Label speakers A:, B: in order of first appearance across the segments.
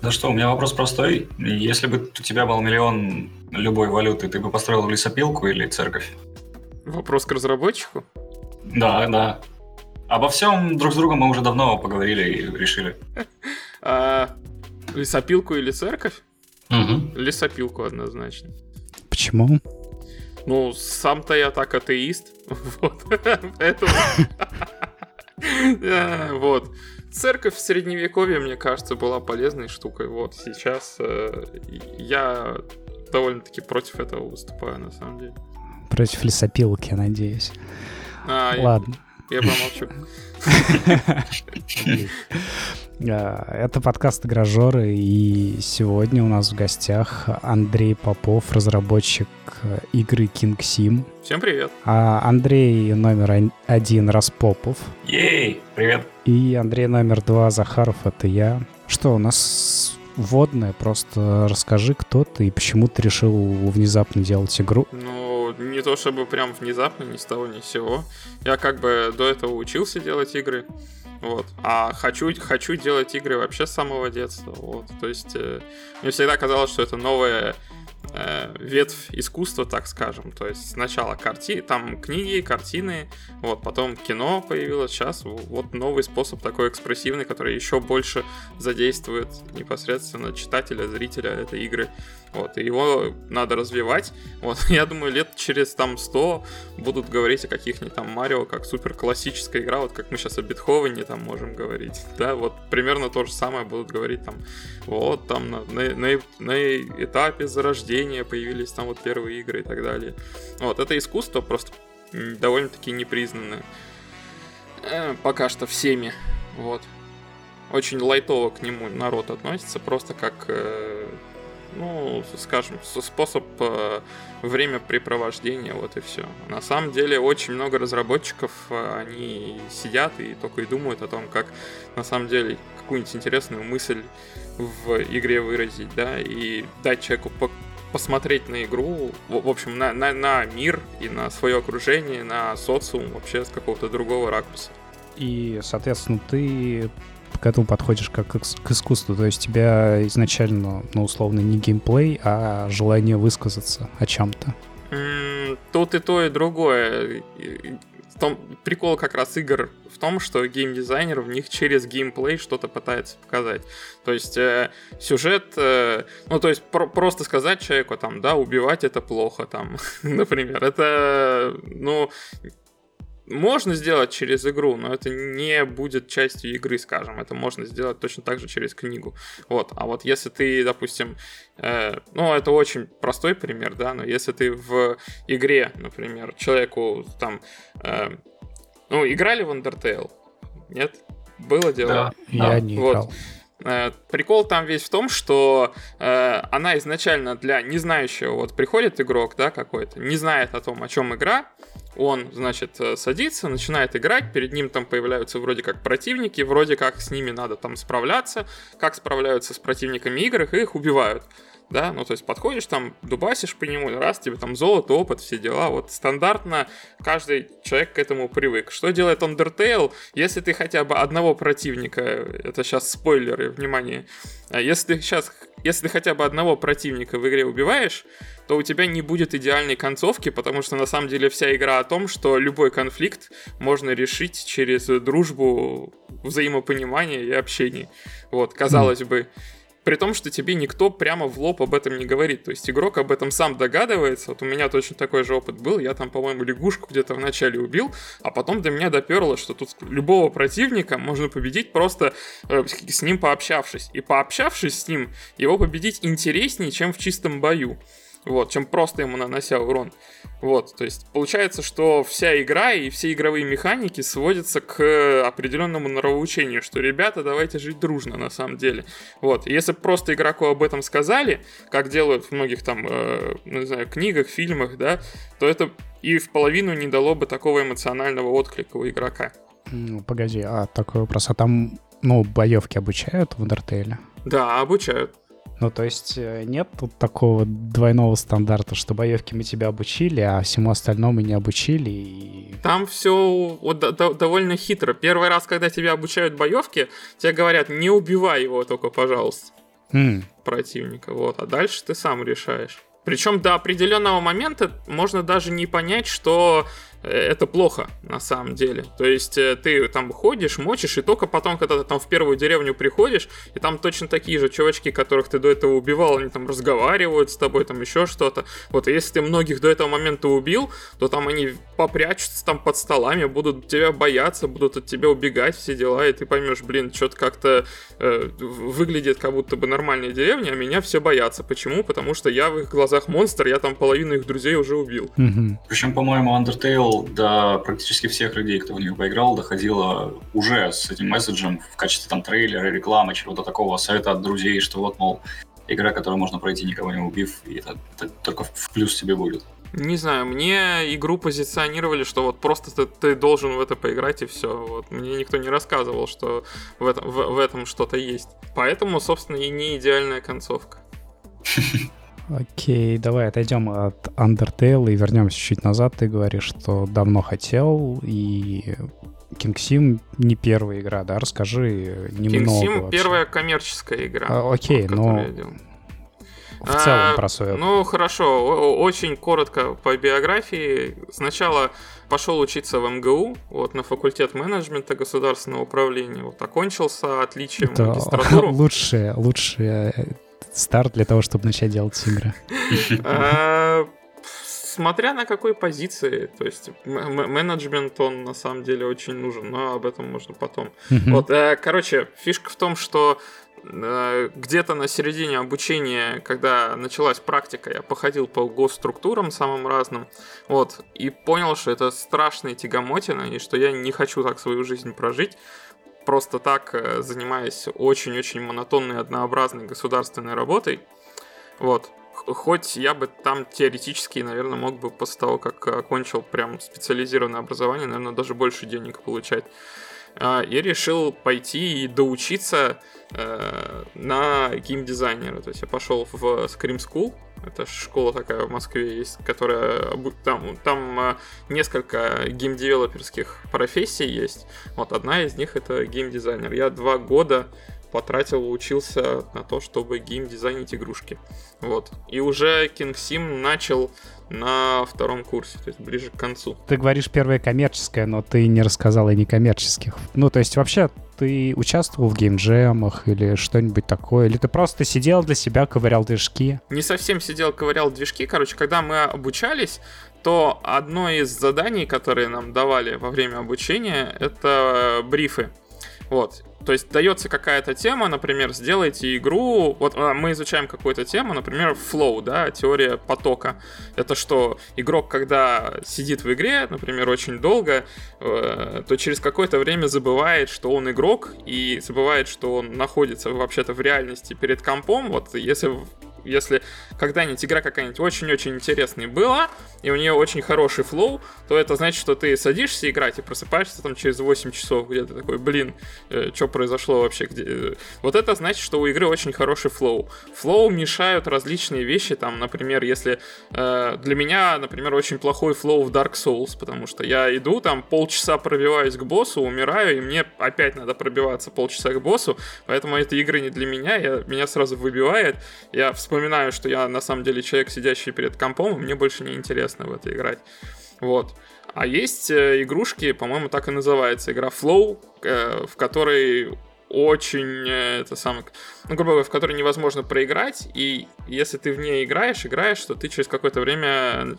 A: Да что, у меня вопрос простой. Если бы у тебя был миллион любой валюты, ты бы построил лесопилку или церковь?
B: Вопрос к разработчику?
A: Да, да. Обо всем друг с другом мы уже давно поговорили и решили.
B: А, лесопилку или церковь?
A: Угу.
B: Лесопилку однозначно.
C: Почему?
B: Ну, сам-то я так атеист. Вот. Поэтому... Вот. Церковь в средневековье, мне кажется, была полезной штукой. Вот сейчас э, я довольно-таки против этого выступаю, на самом деле.
C: Против лесопилки, надеюсь. А, Ладно.
B: Я, промолчу.
C: А, это подкаст «Игражеры», и сегодня у нас в гостях Андрей Попов, разработчик игры King Sim.
B: Всем привет.
C: А Андрей номер один Распопов.
A: Ей, привет.
C: И Андрей номер два Захаров, это я. Что, у нас вводное, просто расскажи, кто ты и почему ты решил внезапно делать игру.
B: Ну, не то чтобы прям внезапно, ни с того, ни с сего. Я как бы до этого учился делать игры. Вот. А хочу, хочу делать игры вообще с самого детства. Вот. То есть э, мне всегда казалось, что это новая э, ветвь искусства, так скажем. То есть сначала карти... там книги, картины, вот, потом кино появилось, сейчас вот новый способ такой экспрессивный, который еще больше задействует непосредственно читателя, зрителя этой игры. Вот, и его надо развивать. Вот, я думаю, лет через там 100 будут говорить о каких-нибудь там Марио, как супер классическая игра, вот как мы сейчас о Бетховене там можем говорить. Да, вот примерно то же самое будут говорить там, вот там на, на, на, на этапе зарождения появились там вот первые игры и так далее. Вот, это искусство просто довольно-таки непризнанное. Э, пока что всеми. Вот. Очень лайтово к нему народ относится, просто как э, ну, скажем, способ э, времяпрепровождения, вот и все. На самом деле очень много разработчиков, э, они сидят и только и думают о том, как на самом деле какую-нибудь интересную мысль в игре выразить, да, и дать человеку по посмотреть на игру, в, общем, на, на, на мир и на свое окружение, на социум вообще с какого-то другого ракурса.
C: И, соответственно, ты к этому подходишь как к искусству. То есть тебя изначально, ну, условно, не геймплей, а желание высказаться о чем-то.
B: Тут и то, и другое. В том, прикол как раз игр в том, что геймдизайнер в них через геймплей что-то пытается показать. То есть э, сюжет, э, ну то есть про- просто сказать человеку там, да, убивать это плохо, там, например, это, ну, можно сделать через игру, но это не будет частью игры, скажем. Это можно сделать точно так же через книгу. Вот. А вот если ты, допустим, э, ну, это очень простой пример, да, но если ты в игре, например, человеку там, э, ну, играли в Undertale? Нет? Было дело?
C: Да, я а, не вот. играл.
B: Э, прикол там весь в том, что э, она изначально для не знающего, вот приходит игрок, да, какой-то, не знает о том, о чем игра, он, значит, э, садится, начинает играть, перед ним там появляются вроде как противники, вроде как с ними надо там справляться, как справляются с противниками игр, их убивают да, ну то есть подходишь там, дубасишь по нему, раз тебе там золото, опыт, все дела, вот стандартно каждый человек к этому привык. Что делает Undertale, если ты хотя бы одного противника, это сейчас спойлеры, внимание, а если ты сейчас, если ты хотя бы одного противника в игре убиваешь, то у тебя не будет идеальной концовки, потому что на самом деле вся игра о том, что любой конфликт можно решить через дружбу, взаимопонимание и общение. Вот, казалось бы, при том, что тебе никто прямо в лоб об этом не говорит. То есть игрок об этом сам догадывается. Вот у меня точно такой же опыт был. Я там, по-моему, лягушку где-то в начале убил, а потом до меня доперло, что тут любого противника можно победить просто э, с ним пообщавшись. И пообщавшись с ним, его победить интереснее, чем в чистом бою вот, чем просто ему нанося урон. Вот, то есть получается, что вся игра и все игровые механики сводятся к определенному нравоучению, что ребята, давайте жить дружно на самом деле. Вот, и если просто игроку об этом сказали, как делают в многих там, э, ну, не знаю, книгах, фильмах, да, то это и в половину не дало бы такого эмоционального отклика у игрока.
C: Ну, погоди, а такой вопрос, а там, ну, боевки обучают в Undertale?
B: Да, обучают.
C: Ну, то есть э, нет тут такого двойного стандарта, что боевки мы тебя обучили, а всему остальному не обучили. И...
B: Там все вот, до, довольно хитро. Первый раз, когда тебя обучают боевки, тебе говорят, не убивай его только, пожалуйста.
C: Mm.
B: противника. Вот. А дальше ты сам решаешь. Причем до определенного момента можно даже не понять, что это плохо на самом деле. То есть э, ты там ходишь, мочишь, и только потом, когда ты там в первую деревню приходишь, и там точно такие же чувачки, которых ты до этого убивал, они там разговаривают с тобой, там еще что-то. Вот, и если ты многих до этого момента убил, то там они попрячутся там под столами, будут тебя бояться, будут от тебя убегать, все дела, и ты поймешь, блин, что-то как-то э, выглядит как будто бы нормальная деревня, а меня все боятся. Почему? Потому что я в их глазах монстр, я там половину их друзей уже убил.
A: Причем, по-моему, Undertale до практически всех людей, кто в нее поиграл, доходило уже с этим месседжем в качестве там трейлера, рекламы, чего-то такого, совета от друзей, что вот, мол, игра, которую можно пройти, никого не убив, и это, это только в плюс тебе будет.
B: Не знаю, мне игру позиционировали, что вот просто ты, ты должен в это поиграть и все. Вот мне никто не рассказывал, что в этом, в, в этом что-то есть. Поэтому, собственно, и не идеальная концовка.
C: Окей, давай отойдем от Undertale и вернемся чуть назад. Ты говоришь, что давно хотел, и King Sim не первая игра, да? Расскажи немного. King Sim
B: вообще. первая коммерческая игра.
C: А, окей, вот, но в целом а, про свою.
B: Ну, хорошо, очень коротко по биографии. Сначала пошел учиться в МГУ, вот, на факультет менеджмента государственного управления. Вот, окончился отличием Это магистратуру.
C: Лучшее, лучшее старт для того, чтобы начать делать игры?
B: А, смотря на какой позиции, то есть менеджмент, он на самом деле очень нужен, но об этом можно потом. Вот, э, короче, фишка в том, что э, где-то на середине обучения, когда началась практика, я походил по госструктурам самым разным, вот, и понял, что это страшная тягомотина, и что я не хочу так свою жизнь прожить, просто так э, занимаясь очень-очень монотонной, однообразной государственной работой. Вот. Хоть я бы там теоретически, наверное, мог бы после того, как окончил прям специализированное образование, наверное, даже больше денег получать. А, и решил пойти и доучиться э, на геймдизайнера. То есть я пошел в Scream School, это школа такая в Москве есть, которая там, там э, несколько геймдевелоперских профессий есть. Вот одна из них это геймдизайнер. Я два года потратил, учился на то, чтобы геймдизайнить игрушки. Вот. И уже King Sim начал на втором курсе, то есть ближе к концу.
C: Ты говоришь первая коммерческая, но ты не рассказал и некоммерческих. Ну, то есть вообще ты участвовал в геймджемах или что-нибудь такое? Или ты просто сидел для себя, ковырял движки?
B: Не совсем сидел, ковырял движки. Короче, когда мы обучались, то одно из заданий, которые нам давали во время обучения, это брифы. Вот. То есть дается какая-то тема, например, сделайте игру. Вот а, мы изучаем какую-то тему, например, flow, да, теория потока. Это что игрок, когда сидит в игре, например, очень долго, э, то через какое-то время забывает, что он игрок, и забывает, что он находится вообще-то в реальности перед компом. Вот если если когда-нибудь игра какая-нибудь очень-очень интересная была, и у нее очень хороший flow, то это значит, что ты садишься играть и просыпаешься там через 8 часов, где ты такой, блин, э, что произошло вообще? Где... Вот это значит, что у игры очень хороший flow. Flow мешают различные вещи, там, например, если э, для меня, например, очень плохой flow в Dark Souls, потому что я иду там полчаса пробиваюсь к боссу, умираю, и мне опять надо пробиваться полчаса к боссу, поэтому эти игры не для меня, я, меня сразу выбивает, я вспоминаю, что я на самом деле человек, сидящий перед компом, и мне больше не интересно в это играть. Вот. А есть э, игрушки, по-моему, так и называется, игра Flow, э, в которой очень, э, это самое, ну, грубо говоря, в которой невозможно проиграть, и если ты в ней играешь, играешь, то ты через какое-то время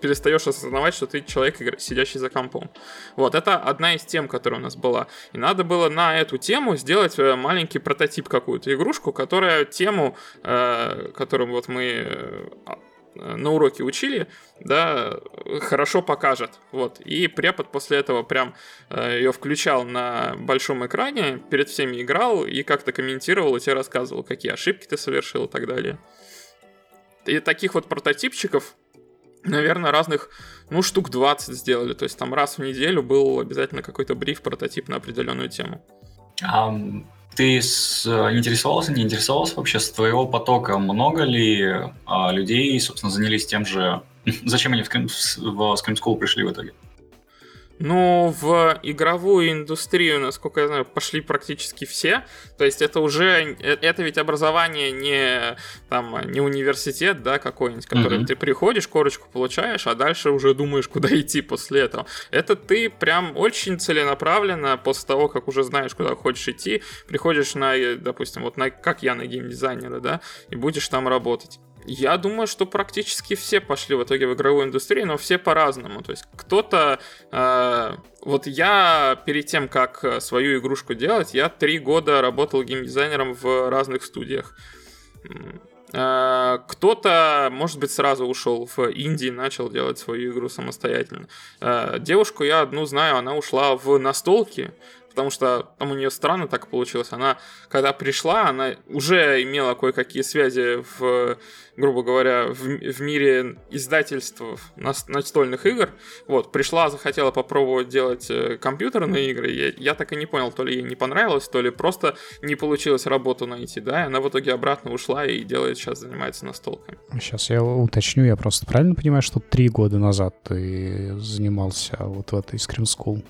B: перестаешь осознавать, что ты человек, сидящий за компом. Вот, это одна из тем, которая у нас была. И надо было на эту тему сделать маленький прототип какую-то игрушку, которая тему, которую вот мы Э, на уроке учили, да, хорошо покажет. Вот. И препод после этого прям э, ее включал на большом экране, перед всеми играл и как-то комментировал и тебе рассказывал, какие ошибки ты совершил и так далее. И таких вот прототипчиков, наверное, разных, ну, штук 20 сделали. То есть там раз в неделю был обязательно какой-то бриф, прототип на определенную тему.
A: Um, ты с, э, интересовался, не интересовался вообще с твоего потока? Много ли а, людей, собственно, занялись тем же? Зачем они в, Scream, в Scream School пришли в итоге?
B: Ну, в игровую индустрию, насколько я знаю, пошли практически все. То есть это уже, э, это ведь образование не, там, не университет, да, какой-нибудь, который mm-hmm. ты приходишь, корочку получаешь, а дальше уже думаешь, куда идти после этого. Это ты прям очень целенаправленно, после того, как уже знаешь, куда хочешь идти, приходишь на, э, допустим, вот на, как я на геймдизайнера, да, и будешь там работать. Я думаю, что практически все пошли в итоге в игровую индустрию, но все по-разному. То есть кто-то... Э, вот я перед тем, как свою игрушку делать, я три года работал геймдизайнером в разных студиях. Э, кто-то, может быть, сразу ушел в Индии, начал делать свою игру самостоятельно. Э, девушку я одну знаю, она ушла в настолки, потому что там у нее странно так получилось. Она, когда пришла, она уже имела кое-какие связи в, грубо говоря, в, в мире издательств настольных игр. Вот, пришла, захотела попробовать делать э, компьютерные игры. Я, я так и не понял, то ли ей не понравилось, то ли просто не получилось работу найти, да, и она в итоге обратно ушла и делает, сейчас занимается настолками.
C: Сейчас я уточню, я просто правильно понимаю, что три года назад ты занимался вот в этой Scream School?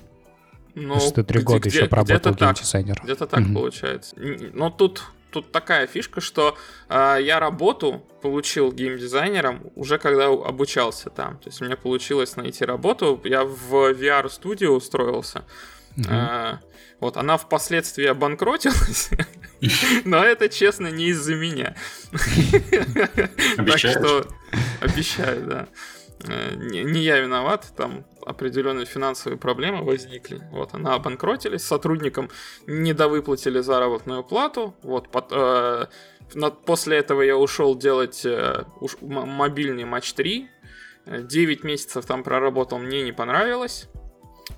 C: Ну, ты три года где, еще проработал геймдизайнер.
B: Где-то так mm получается. Но тут, тут такая фишка, что э, я работу получил геймдизайнером уже когда обучался там. То есть у меня получилось найти работу. Я в VR-студию устроился. mm Э, вот, она впоследствии обанкротилась, но это, честно, не из-за меня. Так что обещаю, да. Э, не я виноват, там определенные финансовые проблемы возникли. Вот, она обанкротились, сотрудникам недовыплатили заработную плату. Вот, под, э, после этого я ушел делать э, уж, мобильный матч 3. 9 месяцев там проработал, мне не понравилось.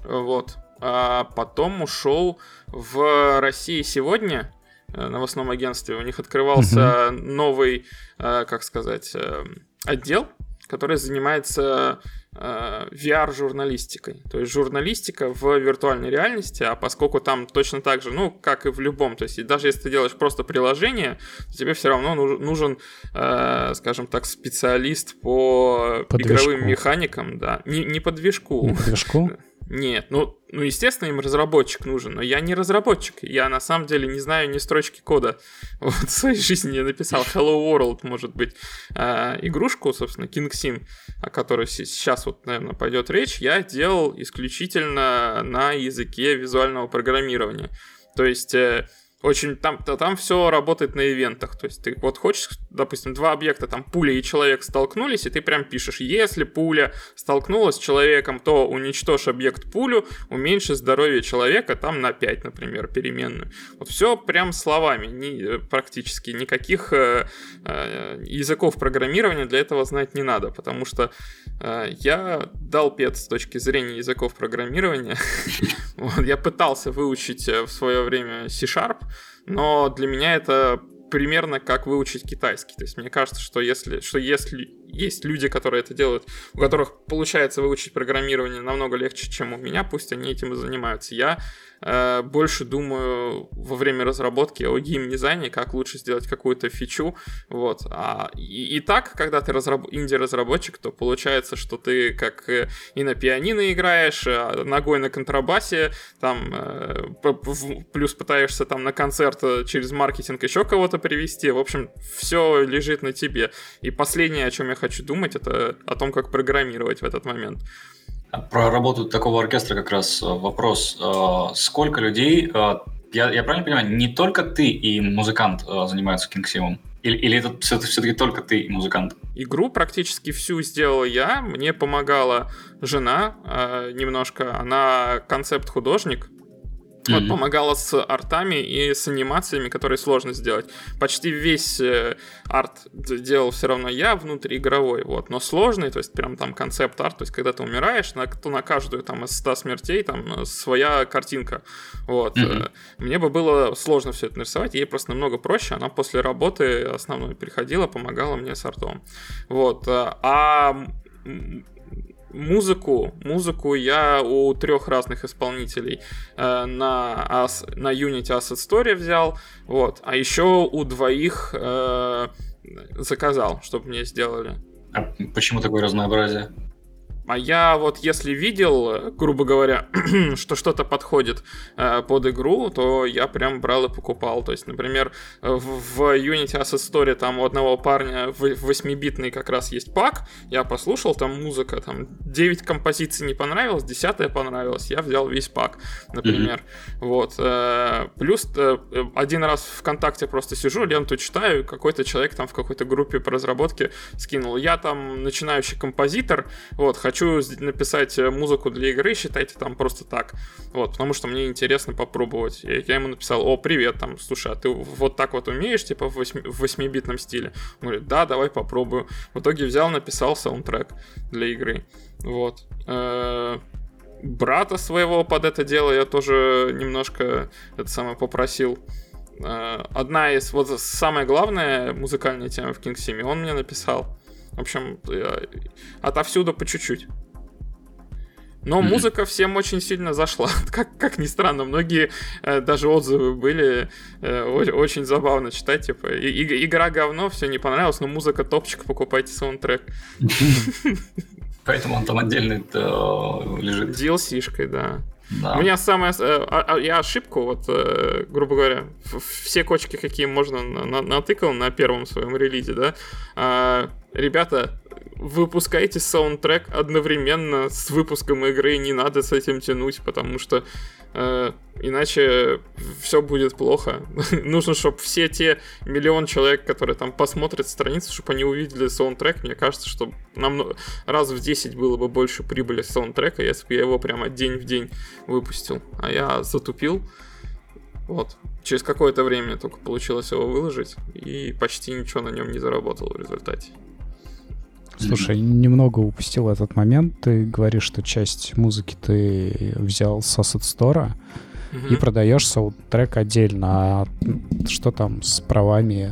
B: Вот. А потом ушел в России сегодня э, новостном агентстве. У них открывался новый, э, как сказать, э, отдел, который занимается VR-журналистикой. То есть журналистика в виртуальной реальности, а поскольку там точно так же, ну, как и в любом, то есть даже если ты делаешь просто приложение, то тебе все равно нужен, э, скажем так, специалист по, по игровым движку. механикам, да, не, не по движку.
C: Не по движку?
B: Нет, ну, ну, естественно, им разработчик нужен, но я не разработчик. Я на самом деле не знаю ни строчки кода. Вот в своей жизни я написал Hello World, может быть, э, игрушку, собственно, King Sim, о которой сейчас вот, наверное, пойдет речь, я делал исключительно на языке визуального программирования. То есть э, очень там, там все работает на ивентах. То есть ты вот хочешь, допустим, два объекта, там пуля и человек столкнулись, и ты прям пишешь, если пуля столкнулась с человеком, то уничтожь объект пулю, уменьши здоровье человека там на 5, например, переменную. Вот все прям словами, ни, э, практически никаких э, э, языков программирования для этого знать не надо, потому что э, я дал пет с точки зрения языков программирования. Я пытался выучить э, в свое время C-Sharp, но для меня это примерно как выучить китайский. То есть мне кажется, что если, что если есть люди, которые это делают, у которых получается выучить программирование намного легче, чем у меня, пусть они этим и занимаются. Я больше думаю во время разработки о геймдизайне, как лучше сделать какую-то фичу, вот. А, и, и так, когда ты разраб... инди-разработчик, то получается, что ты как э, и на пианино играешь, а ногой на контрабасе, там, э, плюс пытаешься там на концерт через маркетинг еще кого-то привести, в общем, все лежит на тебе. И последнее, о чем я хочу думать, это о том, как программировать в этот момент.
A: Про работу такого оркестра как раз э, вопрос. Э, сколько людей, э, я, я правильно понимаю, не только ты и музыкант занимаются кингсимом? Или, или это все-таки только ты и музыкант?
B: Игру практически всю сделал я. Мне помогала жена э, немножко. Она концепт-художник. Вот, mm-hmm. помогала с артами и с анимациями, которые сложно сделать. Почти весь э, арт делал все равно я внутриигровой, вот. Но сложный, то есть прям там концепт-арт, то есть когда ты умираешь, на, то на каждую там из 100 смертей там э, своя картинка, вот. Mm-hmm. Мне бы было сложно все это нарисовать, ей просто намного проще, она после работы основной приходила, помогала мне с артом. Вот. А музыку, музыку я у трех разных исполнителей э, на, As, на Unity Asset Story взял, вот, а еще у двоих э, заказал, чтобы мне сделали.
A: А почему такое разнообразие?
B: А я вот если видел, грубо говоря, что что-то подходит э, под игру, то я прям брал и покупал. То есть, например, в, в Unity Asset Story там у одного парня в 8-битный как раз есть пак, я послушал, там музыка, там 9 композиций не понравилось, 10 понравилось, я взял весь пак, например. Mm-hmm. Вот. Э, плюс э, один раз ВКонтакте просто сижу, ленту читаю, какой-то человек там в какой-то группе по разработке скинул. Я там начинающий композитор, вот, хочу хочу написать э, музыку для игры, считайте там просто так. Вот, потому что мне интересно попробовать. Я, я ему написал, о, привет, там, слушай, а ты вот так вот умеешь, типа в 8-битном стиле? Он говорит, да, давай попробую. В итоге взял, написал саундтрек для игры. Вот. Э, брата своего под это дело я тоже немножко это самое попросил. Э, одна из, вот самая главная музыкальная тема в King Sim, он мне написал. В общем, отовсюду по чуть-чуть. Но mm-hmm. музыка всем очень сильно зашла. как, как ни странно, многие э, даже отзывы были э, очень забавно читать. Типа, и, и, игра говно, все не понравилось, но музыка топчик, покупайте саундтрек.
A: Поэтому он там отдельно э, лежит.
B: DLC-шкой, да. Да. У меня самая... Э, а, а, я ошибку, вот, э, грубо говоря, все кочки, какие можно, натыкал на первом своем релизе, да. Ребята, выпускайте саундтрек одновременно с выпуском игры, не надо с этим тянуть, потому что э, иначе все будет плохо. Нужно, чтобы все те миллион человек, которые там посмотрят страницу, чтобы они увидели саундтрек. Мне кажется, что нам раз в 10 было бы больше прибыли саундтрека, если бы я его прямо день в день выпустил. А я затупил. Вот. Через какое-то время только получилось его выложить, и почти ничего на нем не заработал в результате.
C: Слушай, немного упустил этот момент. Ты говоришь, что часть музыки ты взял с Asset Store угу. и продаешь саундтрек отдельно. А что там с правами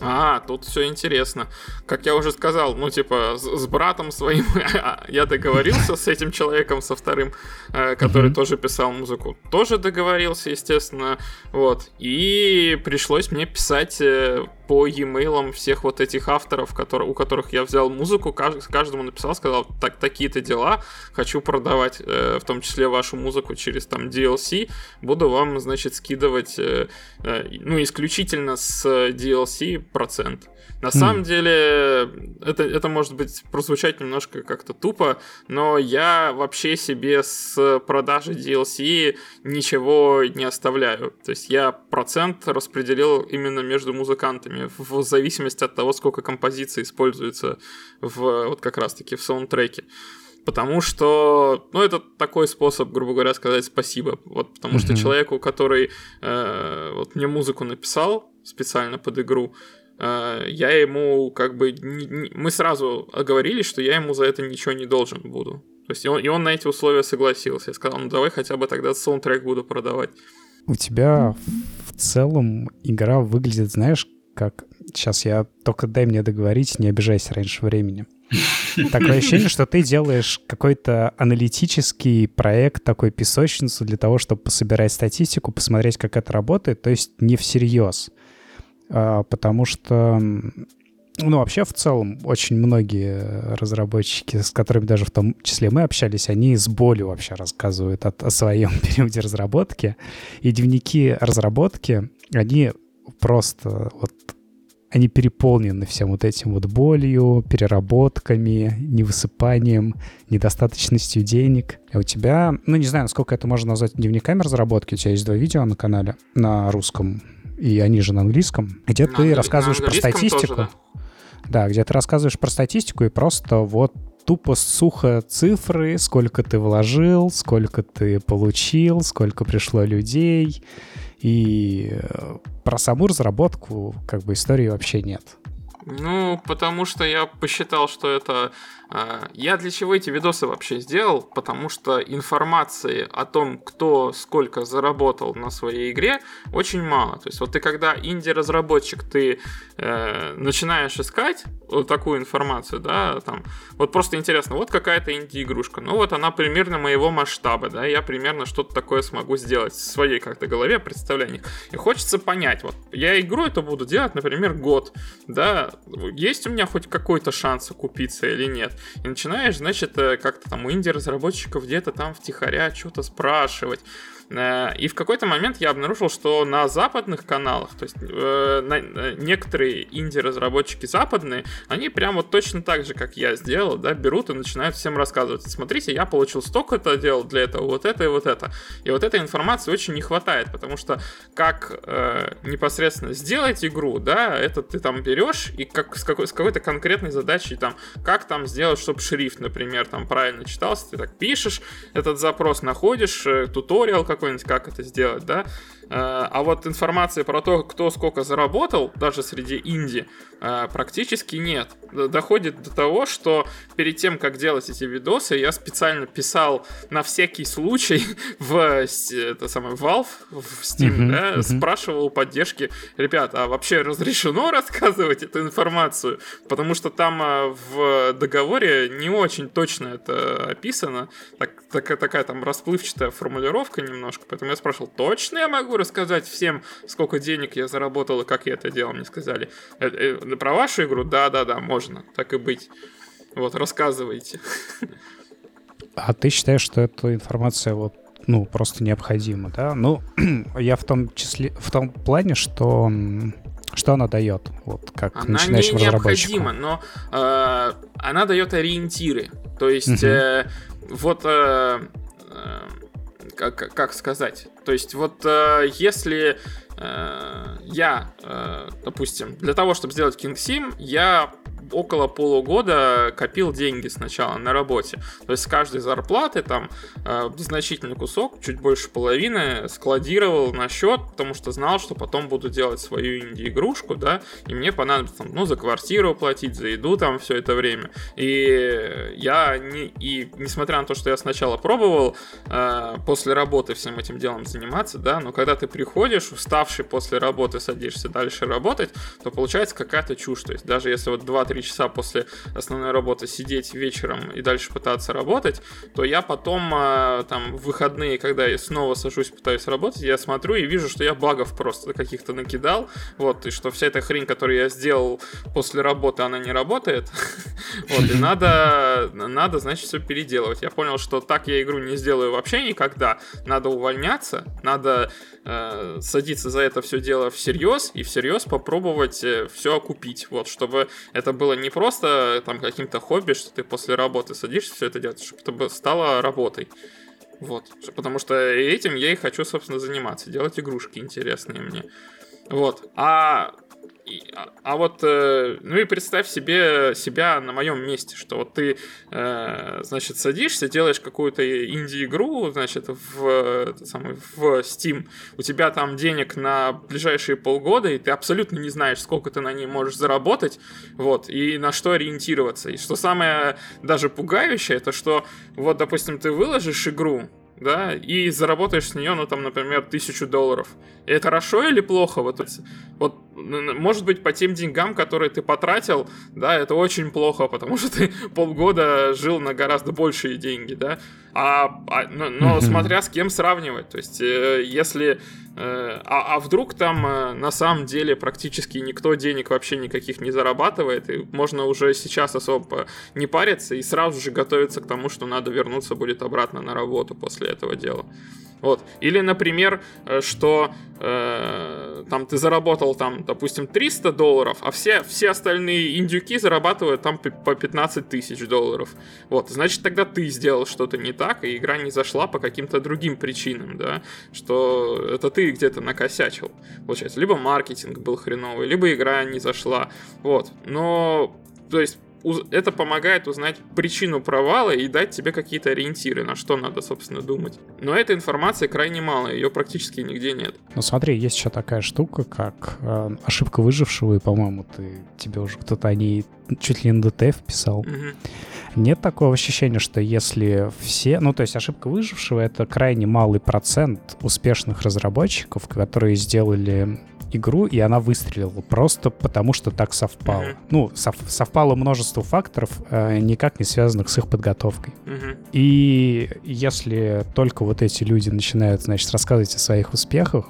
B: а, тут все интересно. Как я уже сказал, ну, типа, с, с братом своим я договорился с этим человеком, со вторым, э, который mm-hmm. тоже писал музыку. Тоже договорился, естественно. Вот. И пришлось мне писать э, по e-mail всех вот этих авторов, которые, у которых я взял музыку, каждому написал, сказал, так, такие-то дела, хочу продавать, э, в том числе вашу музыку через там DLC, буду вам, значит, скидывать, э, э, ну, исключительно с DLC процент. На mm. самом деле, это, это может быть прозвучать немножко как-то тупо, но я вообще себе с продажи DLC ничего не оставляю. То есть я процент распределил именно между музыкантами в зависимости от того, сколько композиций используется в, вот как раз-таки в саундтреке. Потому что, ну, это такой способ, грубо говоря, сказать спасибо. Вот потому mm-hmm. что человеку, который э, вот мне музыку написал специально под игру, Э, я ему как бы... Мы сразу оговорились, что я ему за это ничего не должен буду. То есть и он, и он на эти условия согласился. Я сказал, ну давай хотя бы тогда саундтрек буду продавать.
C: У тебя в целом игра выглядит, знаешь, как... Сейчас я только дай мне договорить, не обижайся раньше времени. Такое ощущение, что ты делаешь какой-то аналитический проект, такой песочницу для того, чтобы пособирать статистику, посмотреть, как это работает, то есть не всерьез. А, потому что ну, вообще, в целом, очень многие разработчики, с которыми даже в том числе мы общались, они с болью вообще рассказывают о, о своем периоде разработки. И дневники разработки, они просто вот они переполнены всем вот этим вот болью, переработками, невысыпанием, недостаточностью денег. А у тебя, ну не знаю, насколько это можно назвать дневниками разработки, у тебя есть два видео на канале на русском и они же на английском, где на ты рассказываешь про статистику. Тоже, да? да, где ты рассказываешь про статистику и просто вот тупо сухо цифры, сколько ты вложил, сколько ты получил, сколько пришло людей. И э, про саму разработку как бы истории вообще нет.
B: Ну, потому что я посчитал, что это я для чего эти видосы вообще сделал? Потому что информации о том, кто сколько заработал на своей игре, очень мало. То есть вот ты когда инди-разработчик, ты э, начинаешь искать вот такую информацию, да, там, вот просто интересно, вот какая-то инди-игрушка, ну вот она примерно моего масштаба, да, я примерно что-то такое смогу сделать в своей как-то голове, представлениях. И хочется понять, вот, я игру это буду делать, например, год, да, есть у меня хоть какой-то шанс окупиться или нет. И начинаешь, значит, э, как-то там у инди-разработчиков где-то там втихаря что-то спрашивать. Э, и в какой-то момент я обнаружил, что на западных каналах, то есть э, на, э, некоторые инди-разработчики западные, они прям вот точно так же, как я сделал, да, берут и начинают всем рассказывать. Смотрите, я получил столько-то делал для этого, вот это и вот это. И вот этой информации очень не хватает, потому что как э, непосредственно сделать игру, да, это ты там берешь и как с, какой, с какой-то конкретной задачей там, как там сделать, чтобы шрифт, например, там правильно читался, ты так пишешь этот запрос, находишь э, туториал, какой-нибудь, как это сделать, да. Э, а вот информации про то, кто сколько заработал, даже среди инди, э, практически нет. Доходит до того, что перед тем, как делать эти видосы, я специально писал на всякий случай в это самое Valve, в Steam, uh-huh, да, uh-huh. спрашивал поддержки, ребят, а вообще разрешено рассказывать эту информацию? Потому что там э, в договоре не очень точно это описано, так, так, такая там расплывчатая формулировка немножко, поэтому я спрашивал, точно я могу рассказать всем, сколько денег я заработал и как я это делал, мне сказали. Э, э, про вашу игру? Да-да-да, можно, так и быть. Вот, рассказывайте.
C: А ты считаешь, что эта информация вот ну, просто необходима, да? Ну, я в том числе, в том плане, что что она дает, вот как
B: она начинающим не необходима, но э, она дает ориентиры. То есть, э, вот э, э, как, как сказать? То есть вот э, если э, я, э, допустим, для того, чтобы сделать King Sim, я около полугода копил деньги сначала на работе. То есть с каждой зарплаты там э, значительный кусок, чуть больше половины, складировал на счет, потому что знал, что потом буду делать свою инди-игрушку, да, и мне понадобится, ну, за квартиру платить, за еду там все это время. И я, не, и несмотря на то, что я сначала пробовал э, после работы всем этим делом заниматься, да, но когда ты приходишь, уставший после работы, садишься дальше работать, то получается какая-то чушь. То есть даже если вот 2-3 3 часа после основной работы сидеть вечером и дальше пытаться работать, то я потом а, там в выходные, когда я снова сажусь, пытаюсь работать, я смотрю и вижу, что я багов просто каких-то накидал, вот, и что вся эта хрень, которую я сделал после работы, она не работает, вот, и надо, надо, значит, все переделывать. Я понял, что так я игру не сделаю вообще никогда, надо увольняться, надо э, садиться за это все дело всерьез и всерьез попробовать э, все окупить, вот, чтобы это было не просто там каким-то хобби, что ты после работы садишься все это делать, чтобы это стало работой. Вот, потому что этим я и хочу, собственно, заниматься, делать игрушки интересные мне. Вот, а а, а вот, э, ну и представь себе себя на моем месте, что вот ты, э, значит, садишься, делаешь какую-то инди-игру, значит, в, самый, в Steam, у тебя там денег на ближайшие полгода, и ты абсолютно не знаешь, сколько ты на ней можешь заработать, вот, и на что ориентироваться. И что самое даже пугающее, это что, вот, допустим, ты выложишь игру, да, и заработаешь с нее, ну, там, например, тысячу долларов. И это хорошо или плохо? Вот, вот, может быть, по тем деньгам, которые ты потратил, да, это очень плохо, потому что ты полгода жил на гораздо большие деньги, да. А, а но, но смотря с кем сравнивать, то есть, э, если Э, а, а вдруг там э, на самом деле практически никто денег вообще никаких не зарабатывает, и можно уже сейчас особо не париться и сразу же готовиться к тому, что надо вернуться будет обратно на работу после этого дела. Вот. Или, например, э, что э, там ты заработал там, допустим, 300 долларов, а все, все остальные индюки зарабатывают там по 15 тысяч долларов. Вот, значит, тогда ты сделал что-то не так, и игра не зашла по каким-то другим причинам, да, что это ты где-то накосячил, получается. Либо маркетинг был хреновый, либо игра не зашла, вот. Но, то есть, это помогает узнать причину провала и дать тебе какие-то ориентиры, на что надо, собственно, думать. Но этой информации крайне мало, ее практически нигде нет.
C: Ну смотри, есть еще такая штука, как э, ошибка выжившего, и, по-моему, ты, тебе уже кто-то о ней чуть ли не ДТФ писал. Угу. Нет такого ощущения, что если все... Ну, то есть ошибка выжившего — это крайне малый процент успешных разработчиков, которые сделали игру, и она выстрелила просто потому, что так совпало. Mm-hmm. Ну, сов, совпало множество факторов, э, никак не связанных с их подготовкой. Mm-hmm. И если только вот эти люди начинают, значит, рассказывать о своих успехах,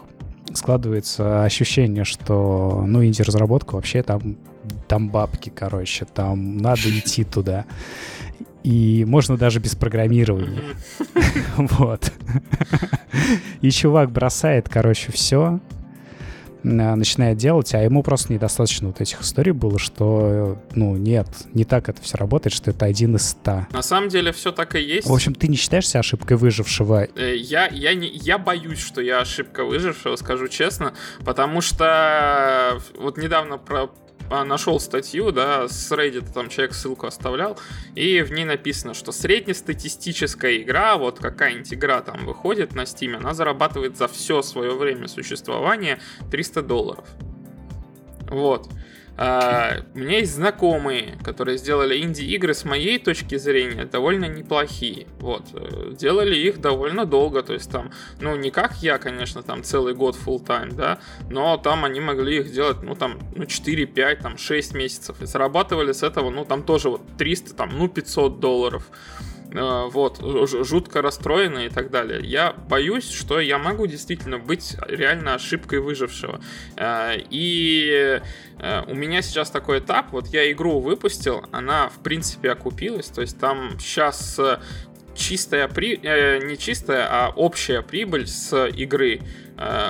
C: складывается ощущение, что, ну, инди-разработка вообще там там бабки, короче, там надо идти туда. И можно даже без программирования. Вот. И чувак бросает, короче, все, начинает делать, а ему просто недостаточно вот этих историй было, что, ну, нет, не так это все работает, что это один из ста.
B: На самом деле все так и есть.
C: В общем, ты не считаешься ошибкой выжившего?
B: Э, я, я, не, я боюсь, что я ошибка выжившего, скажу честно, потому что вот недавно про нашел статью, да, с Reddit, там человек ссылку оставлял, и в ней написано, что среднестатистическая игра, вот какая-нибудь игра там выходит на Steam, она зарабатывает за все свое время существования 300 долларов. Вот. А, у меня есть знакомые, которые сделали инди-игры с моей точки зрения довольно неплохие. Вот. Э, делали их довольно долго, то есть там, ну, не как я, конечно, там целый год full time, да, но там они могли их делать, ну, там, ну, 4, 5, там, 6 месяцев. И зарабатывали с этого, ну, там тоже вот 300, там, ну, 500 долларов. Э, вот, жутко расстроены и так далее. Я боюсь, что я могу действительно быть реально ошибкой выжившего. Э, и э, у меня сейчас такой этап, вот я игру выпустил, она в принципе окупилась, то есть там сейчас чистая при... не чистая, а общая прибыль с игры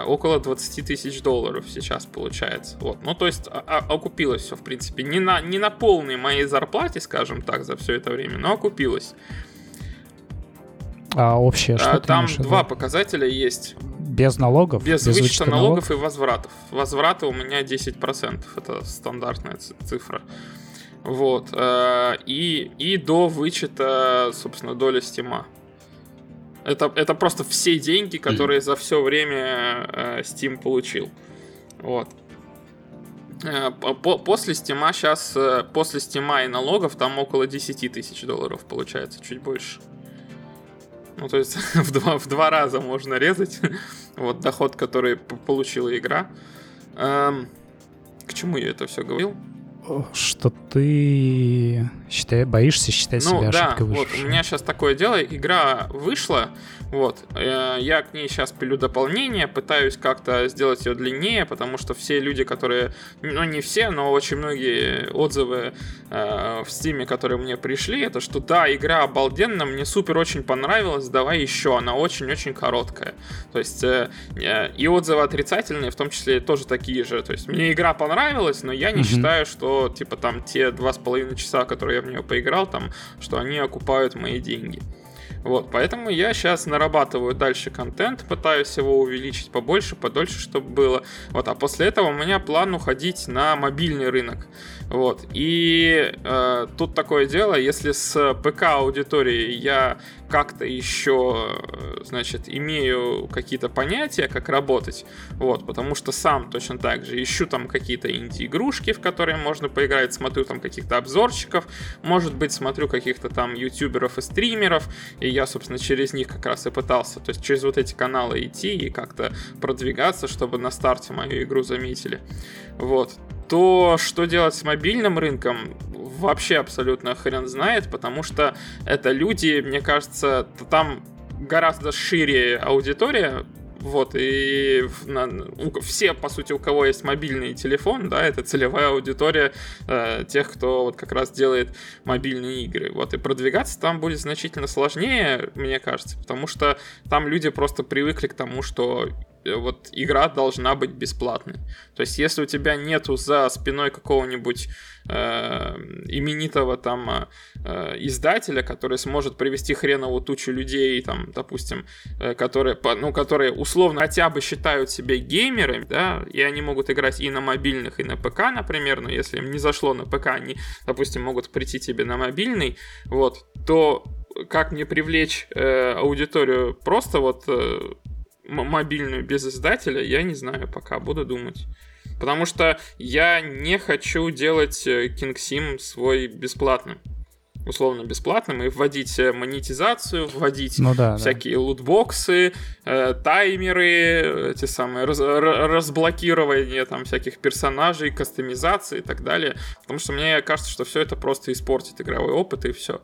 B: около 20 тысяч долларов сейчас получается. Вот. Ну, то есть а, а, окупилось все, в принципе. Не на, не на полной моей зарплате, скажем так, за все это время, но окупилось.
C: А общее что а,
B: Там два показателя есть.
C: Без налогов?
B: Без, без вычета налогов, налогов и возвратов. Возвраты у меня 10%. Это стандартная цифра. Вот. Э, и, и до вычета, собственно, доля стима. Это, это просто все деньги, которые за все время э, Steam получил. Вот. Э, после стима сейчас, после стима и налогов там около 10 тысяч долларов получается, чуть больше. Ну, то есть в два, в два раза можно резать вот доход, который получила игра. Эм, к чему я это все говорил?
C: Что ты считай, боишься считать ну, себя да, ошибкой
B: вот у меня сейчас такое дело, игра вышла, вот, э, я к ней сейчас пилю дополнение, пытаюсь как-то сделать ее длиннее, потому что все люди, которые, ну не все, но очень многие отзывы э, в стиме, которые мне пришли, это что да, игра обалденная, мне супер очень понравилась, давай еще, она очень-очень короткая. То есть э, и отзывы отрицательные, в том числе тоже такие же. То есть мне игра понравилась, но я не mm-hmm. считаю, что типа там те два с половиной часа, которые я в нее поиграл, там, что они окупают мои деньги. Вот, поэтому я сейчас нарабатываю дальше контент, пытаюсь его увеличить побольше, подольше, чтобы было. Вот, а после этого у меня план уходить на мобильный рынок. Вот, и э, тут такое дело, если с ПК аудиторией я как-то еще, значит, имею какие-то понятия, как работать, вот, потому что сам точно так же ищу там какие-то инди-игрушки, в которые можно поиграть, смотрю там каких-то обзорчиков, может быть, смотрю каких-то там ютуберов и стримеров, и я, собственно, через них как раз и пытался, то есть через вот эти каналы идти и как-то продвигаться, чтобы на старте мою игру заметили. Вот. То, что делать с мобильным рынком, вообще абсолютно хрен знает, потому что это люди, мне кажется, там гораздо шире аудитория, вот, и на, у, все, по сути, у кого есть мобильный телефон, да, это целевая аудитория э, тех, кто вот как раз делает мобильные игры. Вот, и продвигаться там будет значительно сложнее, мне кажется, потому что там люди просто привыкли к тому, что вот игра должна быть бесплатной. То есть, если у тебя нету за спиной какого-нибудь э, именитого там э, э издателя, который сможет привести хреновую тучу людей, там, допустим, э, которые, ну, которые условно хотя бы считают себя геймерами, да, и они могут играть и на мобильных, и на ПК, например, но если им не зашло на ПК, они, допустим, могут прийти тебе на мобильный, вот, то как мне привлечь э, аудиторию просто вот э, мобильную без издателя, я не знаю пока, буду думать. Потому что я не хочу делать э, King Sim свой бесплатным условно бесплатным и вводить э, монетизацию, вводить ну, да, всякие да. лутбоксы, э, таймеры, эти самые раз, разблокирование там всяких персонажей, кастомизации и так далее. Потому что мне кажется, что все это просто испортит игровой опыт и все.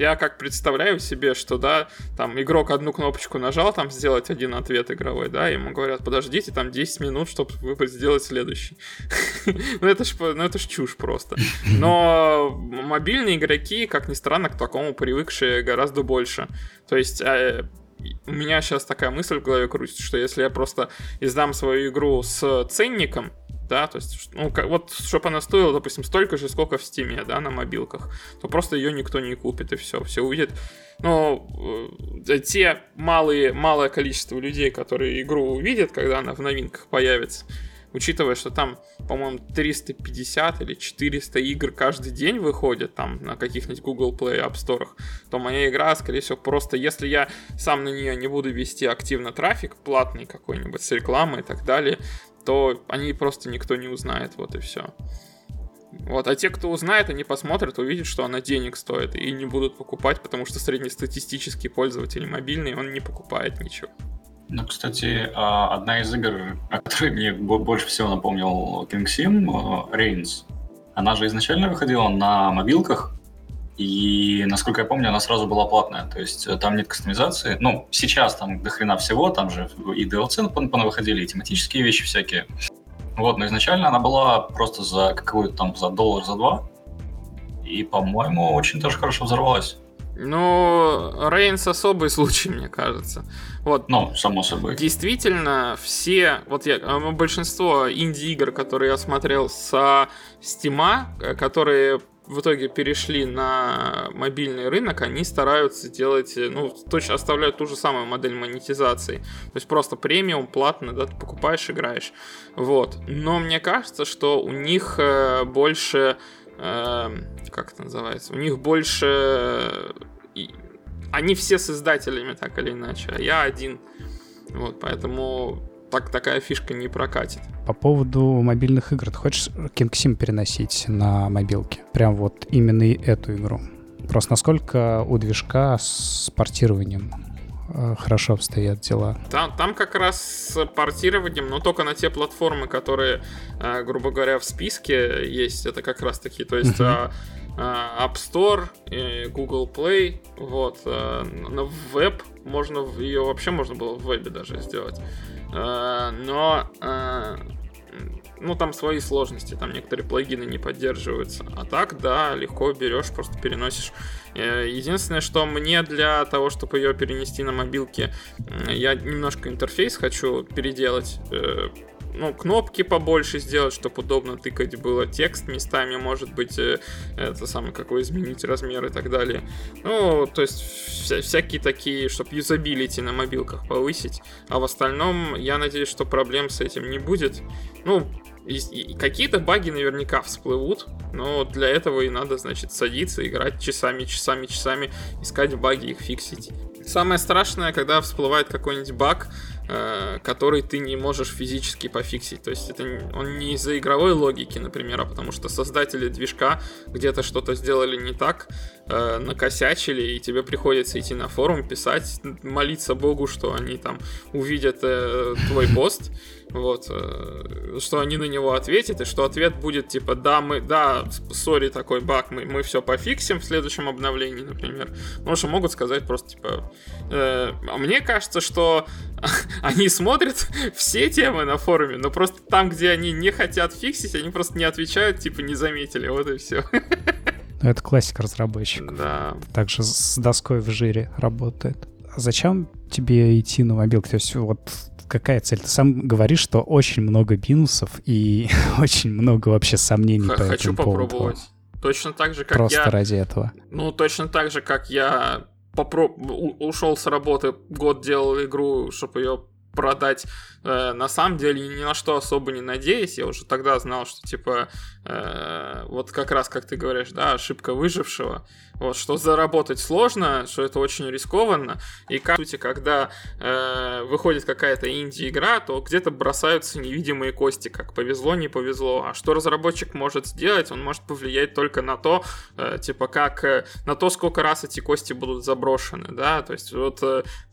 B: Я как представляю себе, что, да, там игрок одну кнопочку нажал, там сделать один ответ игровой, да, ему говорят, подождите, там 10 минут, чтобы выбрать, сделать следующий. ну, это ж, ну, это ж чушь просто. Но мобильные игроки, как ни странно, к такому привыкшие гораздо больше. То есть э, у меня сейчас такая мысль в голове крутится, что если я просто издам свою игру с ценником, да, то есть, ну, как, вот, чтобы она стоила, допустим, столько же, сколько в Стиме, да, на мобилках, то просто ее никто не купит, и все, все увидят. Но э, те малые, малое количество людей, которые игру увидят, когда она в новинках появится, учитывая, что там, по-моему, 350 или 400 игр каждый день выходят там на каких-нибудь Google Play App Store, то моя игра, скорее всего, просто, если я сам на нее не буду вести активно трафик, платный какой-нибудь с рекламой и так далее, то они просто никто не узнает, вот и все. Вот, а те, кто узнает, они посмотрят, увидят, что она денег стоит, и не будут покупать, потому что среднестатистический пользователь мобильный, он не покупает ничего.
A: Ну, кстати, а, одна из игр, о которой мне больше всего напомнил King Sim, э, Reigns, она же изначально выходила на мобилках, и, насколько я помню, она сразу была платная. То есть э, там нет кастомизации. Ну, сейчас там до хрена всего, там же и DLC выходили, и тематические вещи всякие. Вот, но изначально она была просто за какую-то там, за доллар, за два. И, по-моему, очень тоже хорошо взорвалась.
B: Ну, Рейнс особый случай, мне кажется. Вот.
A: Ну, само собой.
B: Действительно, все, вот я, э, большинство инди-игр, которые я смотрел с Стима, э, которые в итоге перешли на мобильный рынок, они стараются делать, э, ну, точно оставляют ту же самую модель монетизации. То есть просто премиум, платно, да, ты покупаешь, играешь. Вот. Но мне кажется, что у них больше... Э, как это называется? У них больше... Они все с издателями, так или иначе, а я один. Вот, поэтому так, такая фишка не прокатит.
C: По поводу мобильных игр, ты хочешь King Sim переносить на мобилке? Прям вот именно эту игру. Просто насколько у движка с портированием э, хорошо обстоят дела.
B: Там, там как раз с портированием, но только на те платформы, которые, э, грубо говоря, в списке есть, это как раз таки, то есть uh-huh. App Store, Google Play, вот, на веб можно, ее вообще можно было в вебе даже сделать. Э, но э, ну, там свои сложности, там некоторые плагины не поддерживаются. А так, да, легко берешь, просто переносишь. Э, единственное, что мне для того, чтобы ее перенести на мобилке, я немножко интерфейс хочу переделать ну, кнопки побольше сделать, чтобы удобно тыкать было, текст местами, может быть, э, это самое, какой изменить размер и так далее. Ну, то есть вся, всякие такие, чтобы юзабилити на мобилках повысить. А в остальном, я надеюсь, что проблем с этим не будет. Ну, какие-то баги наверняка всплывут, но для этого и надо, значит, садиться, играть часами, часами, часами, искать баги, их фиксить. Самое страшное, когда всплывает какой-нибудь баг, который ты не можешь физически пофиксить. То есть это он не из-за игровой логики, например, а потому что создатели движка где-то что-то сделали не так, э, накосячили, и тебе приходится идти на форум, писать, молиться Богу, что они там увидят э, твой пост вот, э, что они на него ответят, и что ответ будет типа, да, мы, да, сори, такой баг, мы, мы все пофиксим в следующем обновлении, например. Потому что могут сказать просто, типа, э, а мне кажется, что они смотрят все темы на форуме, но просто там, где они не хотят фиксить, они просто не отвечают, типа, не заметили, вот и все.
C: Ну, это классика разработчиков.
B: Да.
C: Также с доской в жире работает. А зачем тебе идти на мобилку? То есть вот какая цель? Ты сам говоришь, что очень много минусов и очень много вообще сомнений Х- по
B: Хочу
C: этому
B: попробовать. Поводу. Точно так же, как
C: Просто
B: я...
C: Просто ради этого.
B: Ну, точно так же, как я попро... ушел с работы, год делал игру, чтобы ее продать. Э, на самом деле ни на что особо не надеясь. Я уже тогда знал, что типа э, вот как раз, как ты говоришь, да, ошибка выжившего. Вот, что заработать сложно, что это очень рискованно. И, по сути, когда э, выходит какая-то инди-игра, то где-то бросаются невидимые кости, как повезло, не повезло. А что разработчик может сделать? Он может повлиять только на то, типа, как на то, сколько раз эти кости будут заброшены, да. То есть вот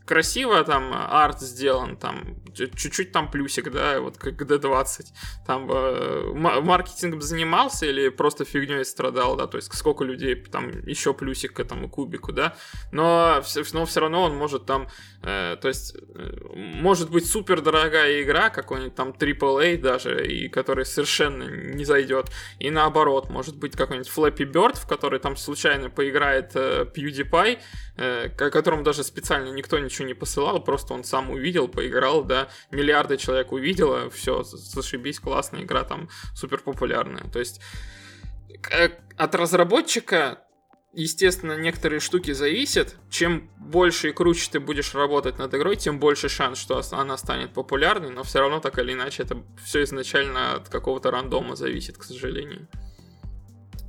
B: красиво там арт сделан, там чуть-чуть там плюсик, да, вот как D20. Там э, маркетингом занимался или просто фигней страдал, да, то есть сколько людей там еще плюсик к этому кубику, да, но, но все равно он может там, э, то есть э, может быть супер дорогая игра, какой-нибудь там AAA даже, и который совершенно не зайдет, и наоборот, может быть какой-нибудь Flappy Bird, в который там случайно поиграет э, PewDiePie, э, которому даже специально никто ничего не посылал, просто он сам увидел, поиграл, да, миллиарды человек увидело, все, зашибись, классная игра, там супер популярная. То есть э, от разработчика естественно, некоторые штуки зависят. Чем больше и круче ты будешь работать над игрой, тем больше шанс, что она станет популярной, но все равно так или иначе это все изначально от какого-то рандома зависит, к сожалению.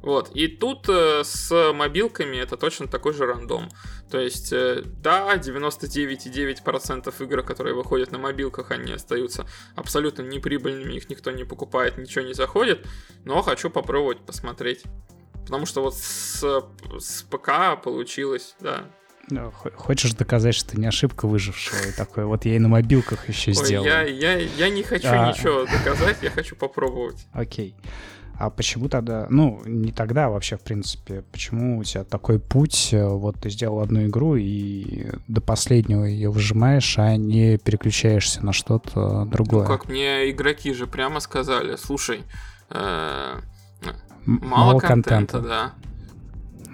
B: Вот. И тут э, с мобилками это точно такой же рандом. То есть, э, да, 99,9% игр, которые выходят на мобилках, они остаются абсолютно неприбыльными, их никто не покупает, ничего не заходит. Но хочу попробовать посмотреть. Потому что вот с, с ПК получилось, да.
C: Ну, хочешь доказать, что ты не ошибка выжившего, и такой, вот я и на мобилках еще сделал.
B: Я, я, я не хочу а... ничего доказать, я хочу попробовать.
C: Окей. А почему тогда, ну, не тогда а вообще, в принципе, почему у тебя такой путь, э, вот ты сделал одну игру и до последнего ее выжимаешь, а не переключаешься на что-то другое? Ну,
B: как мне игроки же прямо сказали, слушай, э,
C: мало, мало контента, контента, да.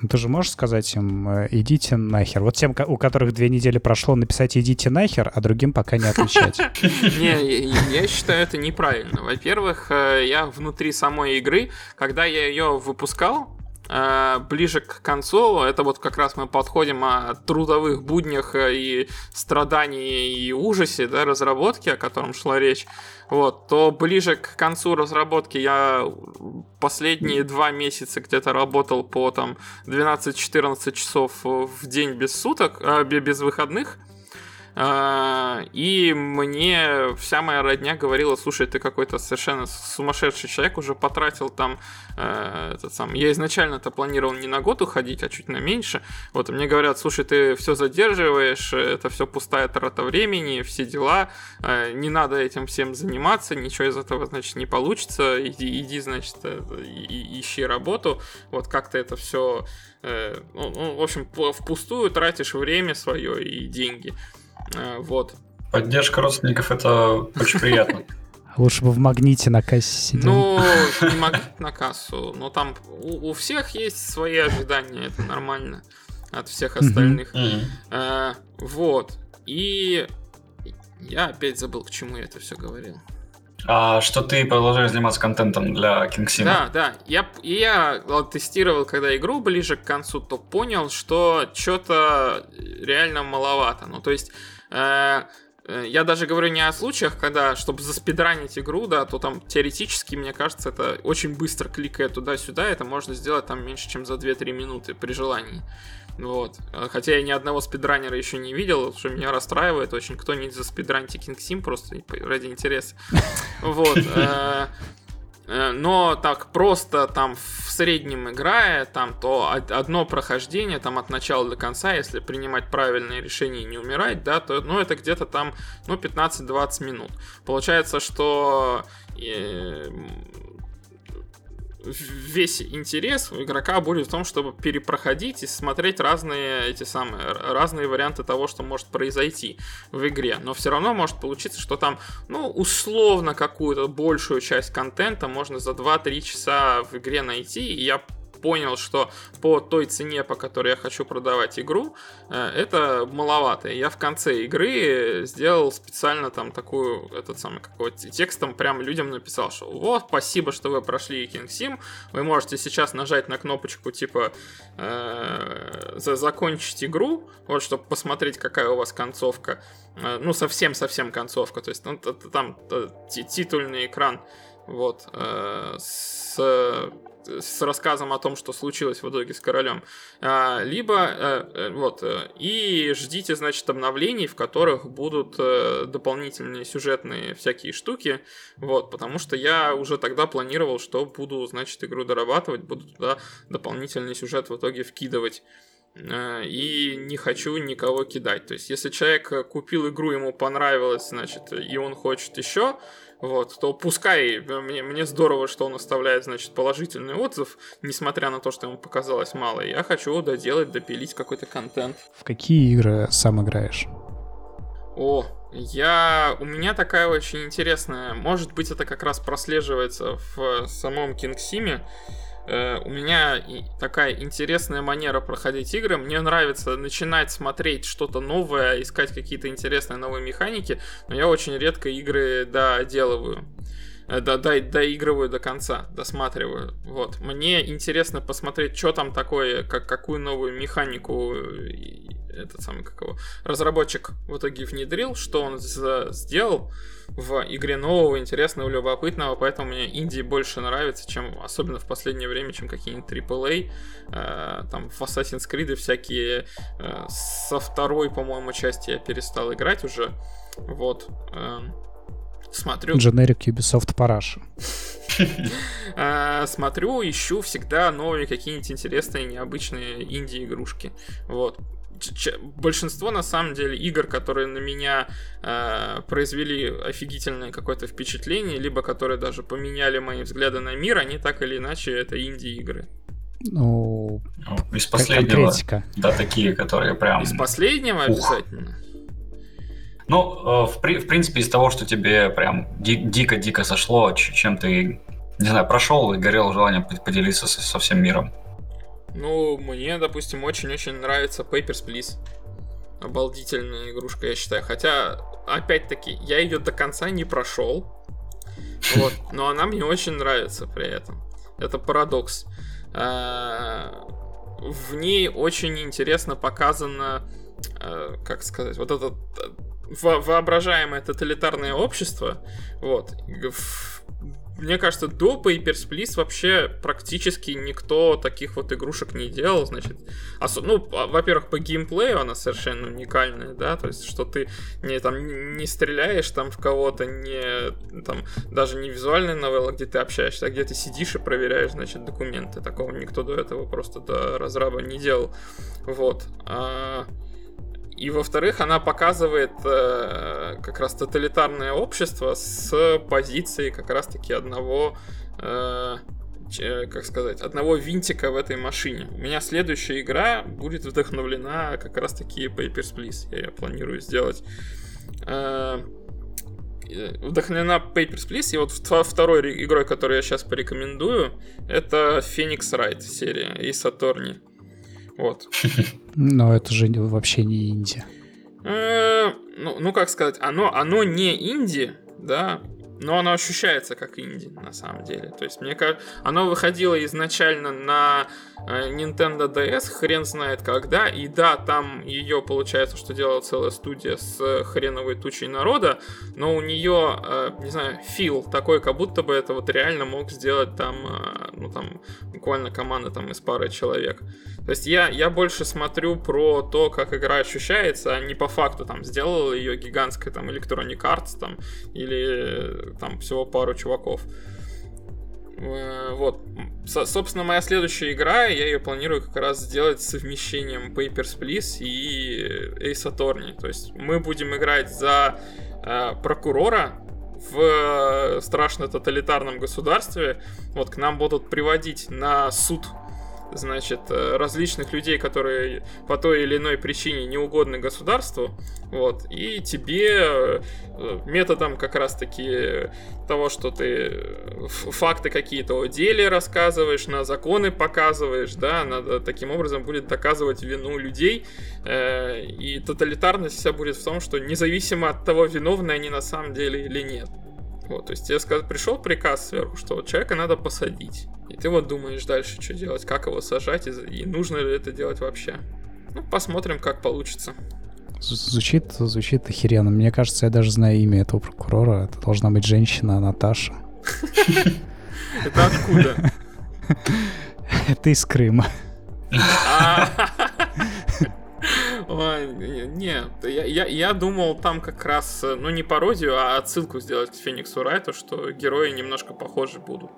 C: Ну, ты же можешь сказать им, э, идите нахер. Вот тем, у которых две недели прошло, написать идите нахер, а другим пока не отвечать.
B: Не, я считаю это неправильно. Во-первых, э, я внутри самой игры, когда я ее выпускал, ближе к концу, это вот как раз мы подходим о трудовых буднях и страдании и ужасе да, разработки, о котором шла речь вот, то ближе к концу разработки я последние два месяца где-то работал по там 12-14 часов в день без суток, э, без выходных. А, и мне вся моя родня говорила, слушай, ты какой-то совершенно сумасшедший человек, уже потратил там э, этот сам... Я изначально-то планировал не на год уходить, а чуть на меньше. Вот, мне говорят, слушай, ты все задерживаешь, это все пустая трата времени, все дела, э, не надо этим всем заниматься, ничего из этого, значит, не получится, иди, иди значит, э, ищи работу. Вот как-то это все, ну, ну, в общем, впустую тратишь время свое и деньги. Э, вот.
A: Поддержка родственников это очень приятно.
C: Лучше бы в магните на кассе сидел.
B: Ну, не магнит на кассу, но там у, у всех есть свои ожидания, это нормально от всех остальных. Mm-hmm. Э, вот. И я опять забыл, к чему я это все говорил.
A: А что ты продолжаешь заниматься контентом для Кингсима?
B: Да, да. Я, я тестировал, когда игру ближе к концу, то понял, что что-то реально маловато. Ну, то есть я даже говорю не о случаях, когда, чтобы заспидранить игру, да, то там теоретически, мне кажется, это очень быстро кликая туда-сюда, это можно сделать там меньше, чем за 2-3 минуты при желании. Вот. Э, хотя я ни одного спидранера еще не видел, что меня расстраивает очень. Кто-нибудь за спидраните King Sim просто ради интереса. Вот. Э, но так просто там в среднем играя, там то одно прохождение там от начала до конца, если принимать правильные решения и не умирать, да, то ну, это где-то там ну, 15-20 минут. Получается, что э, весь интерес у игрока будет в том, чтобы перепроходить и смотреть разные эти самые разные варианты того, что может произойти в игре. Но все равно может получиться, что там, ну, условно какую-то большую часть контента можно за 2-3 часа в игре найти. И я понял, что по той цене, по которой я хочу продавать игру, э, это маловато. Я в конце игры сделал специально там такую, этот самый какой-то текстом прям людям написал, что вот, спасибо, что вы прошли King Sim, вы можете сейчас нажать на кнопочку типа э, закончить игру, вот, чтобы посмотреть, какая у вас концовка. Э, ну, совсем-совсем концовка, то есть ну, там титульный экран, вот, э, с с рассказом о том, что случилось в итоге с королем, а, либо э, э, вот э, и ждите, значит, обновлений, в которых будут дополнительные сюжетные всякие штуки, вот, потому что я уже тогда планировал, что буду, значит, игру дорабатывать, буду туда дополнительный сюжет в итоге вкидывать. Э, и не хочу никого кидать. То есть, если человек купил игру, ему понравилось, значит, и он хочет еще, вот, то пускай, мне, мне здорово, что он оставляет, значит, положительный отзыв, несмотря на то, что ему показалось мало. Я хочу доделать, допилить какой-то контент.
C: В какие игры сам играешь?
B: О, я... У меня такая очень интересная... Может быть, это как раз прослеживается в самом Кингсиме. Э, у меня такая интересная манера проходить игры. Мне нравится начинать смотреть что-то новое, искать какие-то интересные новые механики, но я очень редко игры доделываю. Э, до, до, доигрываю до конца, досматриваю. Вот. Мне интересно посмотреть, что там такое, как, какую новую механику этот самый, как его, разработчик в итоге внедрил, что он сделал в игре нового, интересного, любопытного, поэтому мне Индии больше нравится, чем, особенно в последнее время, чем какие-нибудь AAA, э, там в Assassin's Creed всякие э, со второй, по-моему, части я перестал играть уже, вот, э, смотрю...
C: Generic Ubisoft Параша.
B: Э, смотрю, ищу всегда новые какие-нибудь интересные, необычные инди-игрушки. Вот большинство на самом деле игр, которые на меня э, произвели офигительное какое-то впечатление, либо которые даже поменяли мои взгляды на мир, они так или иначе это инди-игры.
C: Ну,
A: ну из последнего. Конкретика. Да, такие, которые прям.
B: Из последнего Ух. обязательно.
A: Ну, э, в, в принципе, из того, что тебе прям дико-дико сошло, чем ты, не знаю, прошел и горел желанием поделиться со, со всем миром.
B: Ну, мне, допустим, очень-очень нравится Papers, Please. Обалдительная игрушка, я считаю. Хотя, опять-таки, я ее до конца не прошел. Вот, но она мне очень нравится при этом. Это парадокс. А, в ней очень интересно показано, а, как сказать, вот это воображаемое тоталитарное общество. Вот мне кажется, до Papers, Please вообще практически никто таких вот игрушек не делал, значит, осо- ну, во-первых, по геймплею она совершенно уникальная, да, то есть, что ты не там не стреляешь там в кого-то, не там даже не визуальная новелла, где ты общаешься, а где ты сидишь и проверяешь, значит, документы. Такого никто до этого просто до разраба не делал, вот. А- и во-вторых, она показывает э, как раз тоталитарное общество с позиции как раз-таки одного, э, как сказать, одного винтика в этой машине. У меня следующая игра будет вдохновлена как раз-таки Papers, Please. Я ее планирую сделать. Э, вдохновлена Papers, Please. И вот второй игрой, которую я сейчас порекомендую, это Phoenix Wright серия и Сатурни. Вот.
C: Но это же вообще не инди.
B: Ну, ну, как сказать, оно, оно не инди, да, но оно ощущается как инди, на самом деле. То есть, мне кажется, оно выходило изначально на Nintendo DS, хрен знает когда, и да, там ее, получается, что делала целая студия с хреновой тучей народа, но у нее, э, не знаю, фил такой, как будто бы это вот реально мог сделать там, э, ну, там, буквально команда там из пары человек. То есть я, я больше смотрю про то, как игра ощущается, а не по факту там сделала ее гигантская там Electronic Arts там или там всего пару чуваков. Э, вот. Собственно, моя следующая игра, я ее планирую как раз сделать совмещением Papers, Please и Ace Attorney. То есть мы будем играть за э, прокурора в страшно тоталитарном государстве. Вот к нам будут приводить на суд значит, э, различных людей, которые по той или иной причине не угодны государству, вот, и тебе э, методом как раз-таки того, что ты э, факты какие-то о деле рассказываешь, на законы показываешь, да, надо таким образом будет доказывать вину людей, и тоталитарность вся будет в том, что независимо от того, виновны они на самом деле или нет. Вот, то есть тебе сказ... пришел приказ сверху, что вот человека надо посадить. И ты вот думаешь дальше, что делать, как его сажать, и, и нужно ли это делать вообще. Ну, посмотрим, как получится.
C: Звучит, звучит охеренно. Мне кажется, я даже знаю имя этого прокурора. Это должна быть женщина Наташа.
B: Это откуда?
C: Это из Крыма. А.
B: Нет, я, я, я думал там как раз, ну не пародию, а отсылку сделать к Фениксу Райту, что герои немножко похожи будут.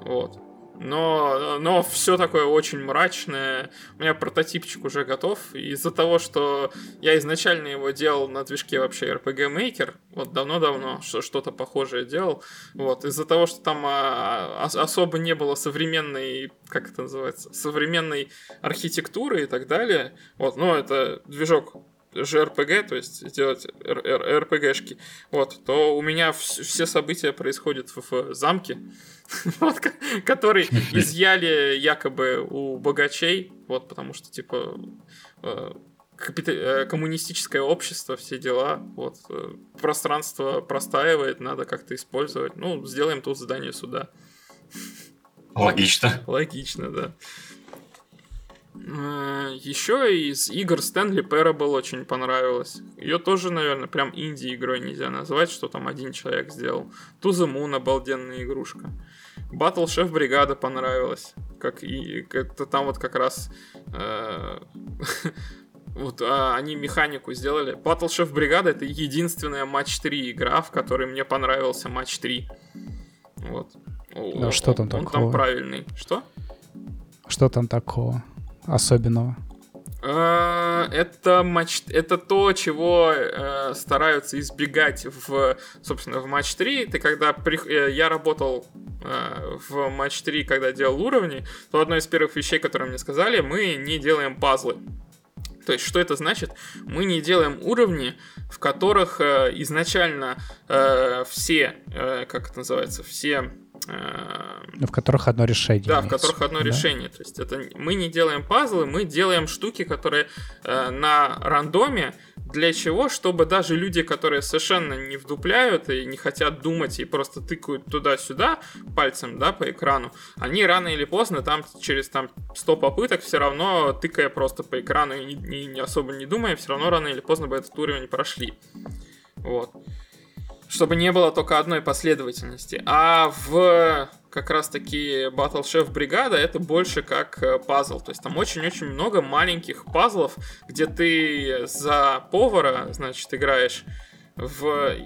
B: Вот. Но, но все такое очень мрачное. У меня прототипчик уже готов. Из-за того, что я изначально его делал на движке вообще RPG Maker, вот давно-давно что-то похожее делал, вот, из-за того, что там а, особо не было современной, как это называется, современной архитектуры и так далее, вот, но это движок JRPG, то есть делать RPG-шки, вот, то у меня все события происходят в замке, вот, который изъяли якобы у богачей, вот, потому что, типа, э, э, коммунистическое общество, все дела, вот, э, пространство простаивает, надо как-то использовать, ну, сделаем тут здание суда.
A: Логично.
B: Логично, да. Еще из игр Стэнли Parable очень понравилось. Ее тоже, наверное, прям инди-игрой нельзя назвать, что там один человек сделал. To the Moon обалденная игрушка. Battle Chef Бригада понравилась. Как и это там вот как раз э, вот а, они механику сделали. Battle Chef Бригада это единственная матч 3 игра, в которой мне понравился матч 3. Вот.
C: Да, что там он, такого?
B: Он там правильный. Что?
C: Что там такого? Особенного?
B: А, это матч, это то, чего э, стараются избегать в, собственно, в матч 3. Ты когда при, э, я работал э, в матч 3, когда делал уровни, то одно из первых вещей, которые мне сказали, мы не делаем пазлы. То есть, что это значит? Мы не делаем уровни, в которых э, изначально э, все, э, как это называется, все
C: в которых одно решение.
B: Да, в которых одно да? решение. То есть это мы не делаем пазлы, мы делаем штуки, которые э, на рандоме. Для чего? Чтобы даже люди, которые совершенно не вдупляют и не хотят думать и просто тыкают туда-сюда пальцем, да, по экрану, они рано или поздно там через там 100 попыток все равно тыкая просто по экрану и не, не особо не думая, все равно рано или поздно бы этот уровень прошли. Вот чтобы не было только одной последовательности. А в как раз-таки Battle Chef Бригада это больше как э, пазл. То есть там очень-очень много маленьких пазлов, где ты за повара, значит, играешь в...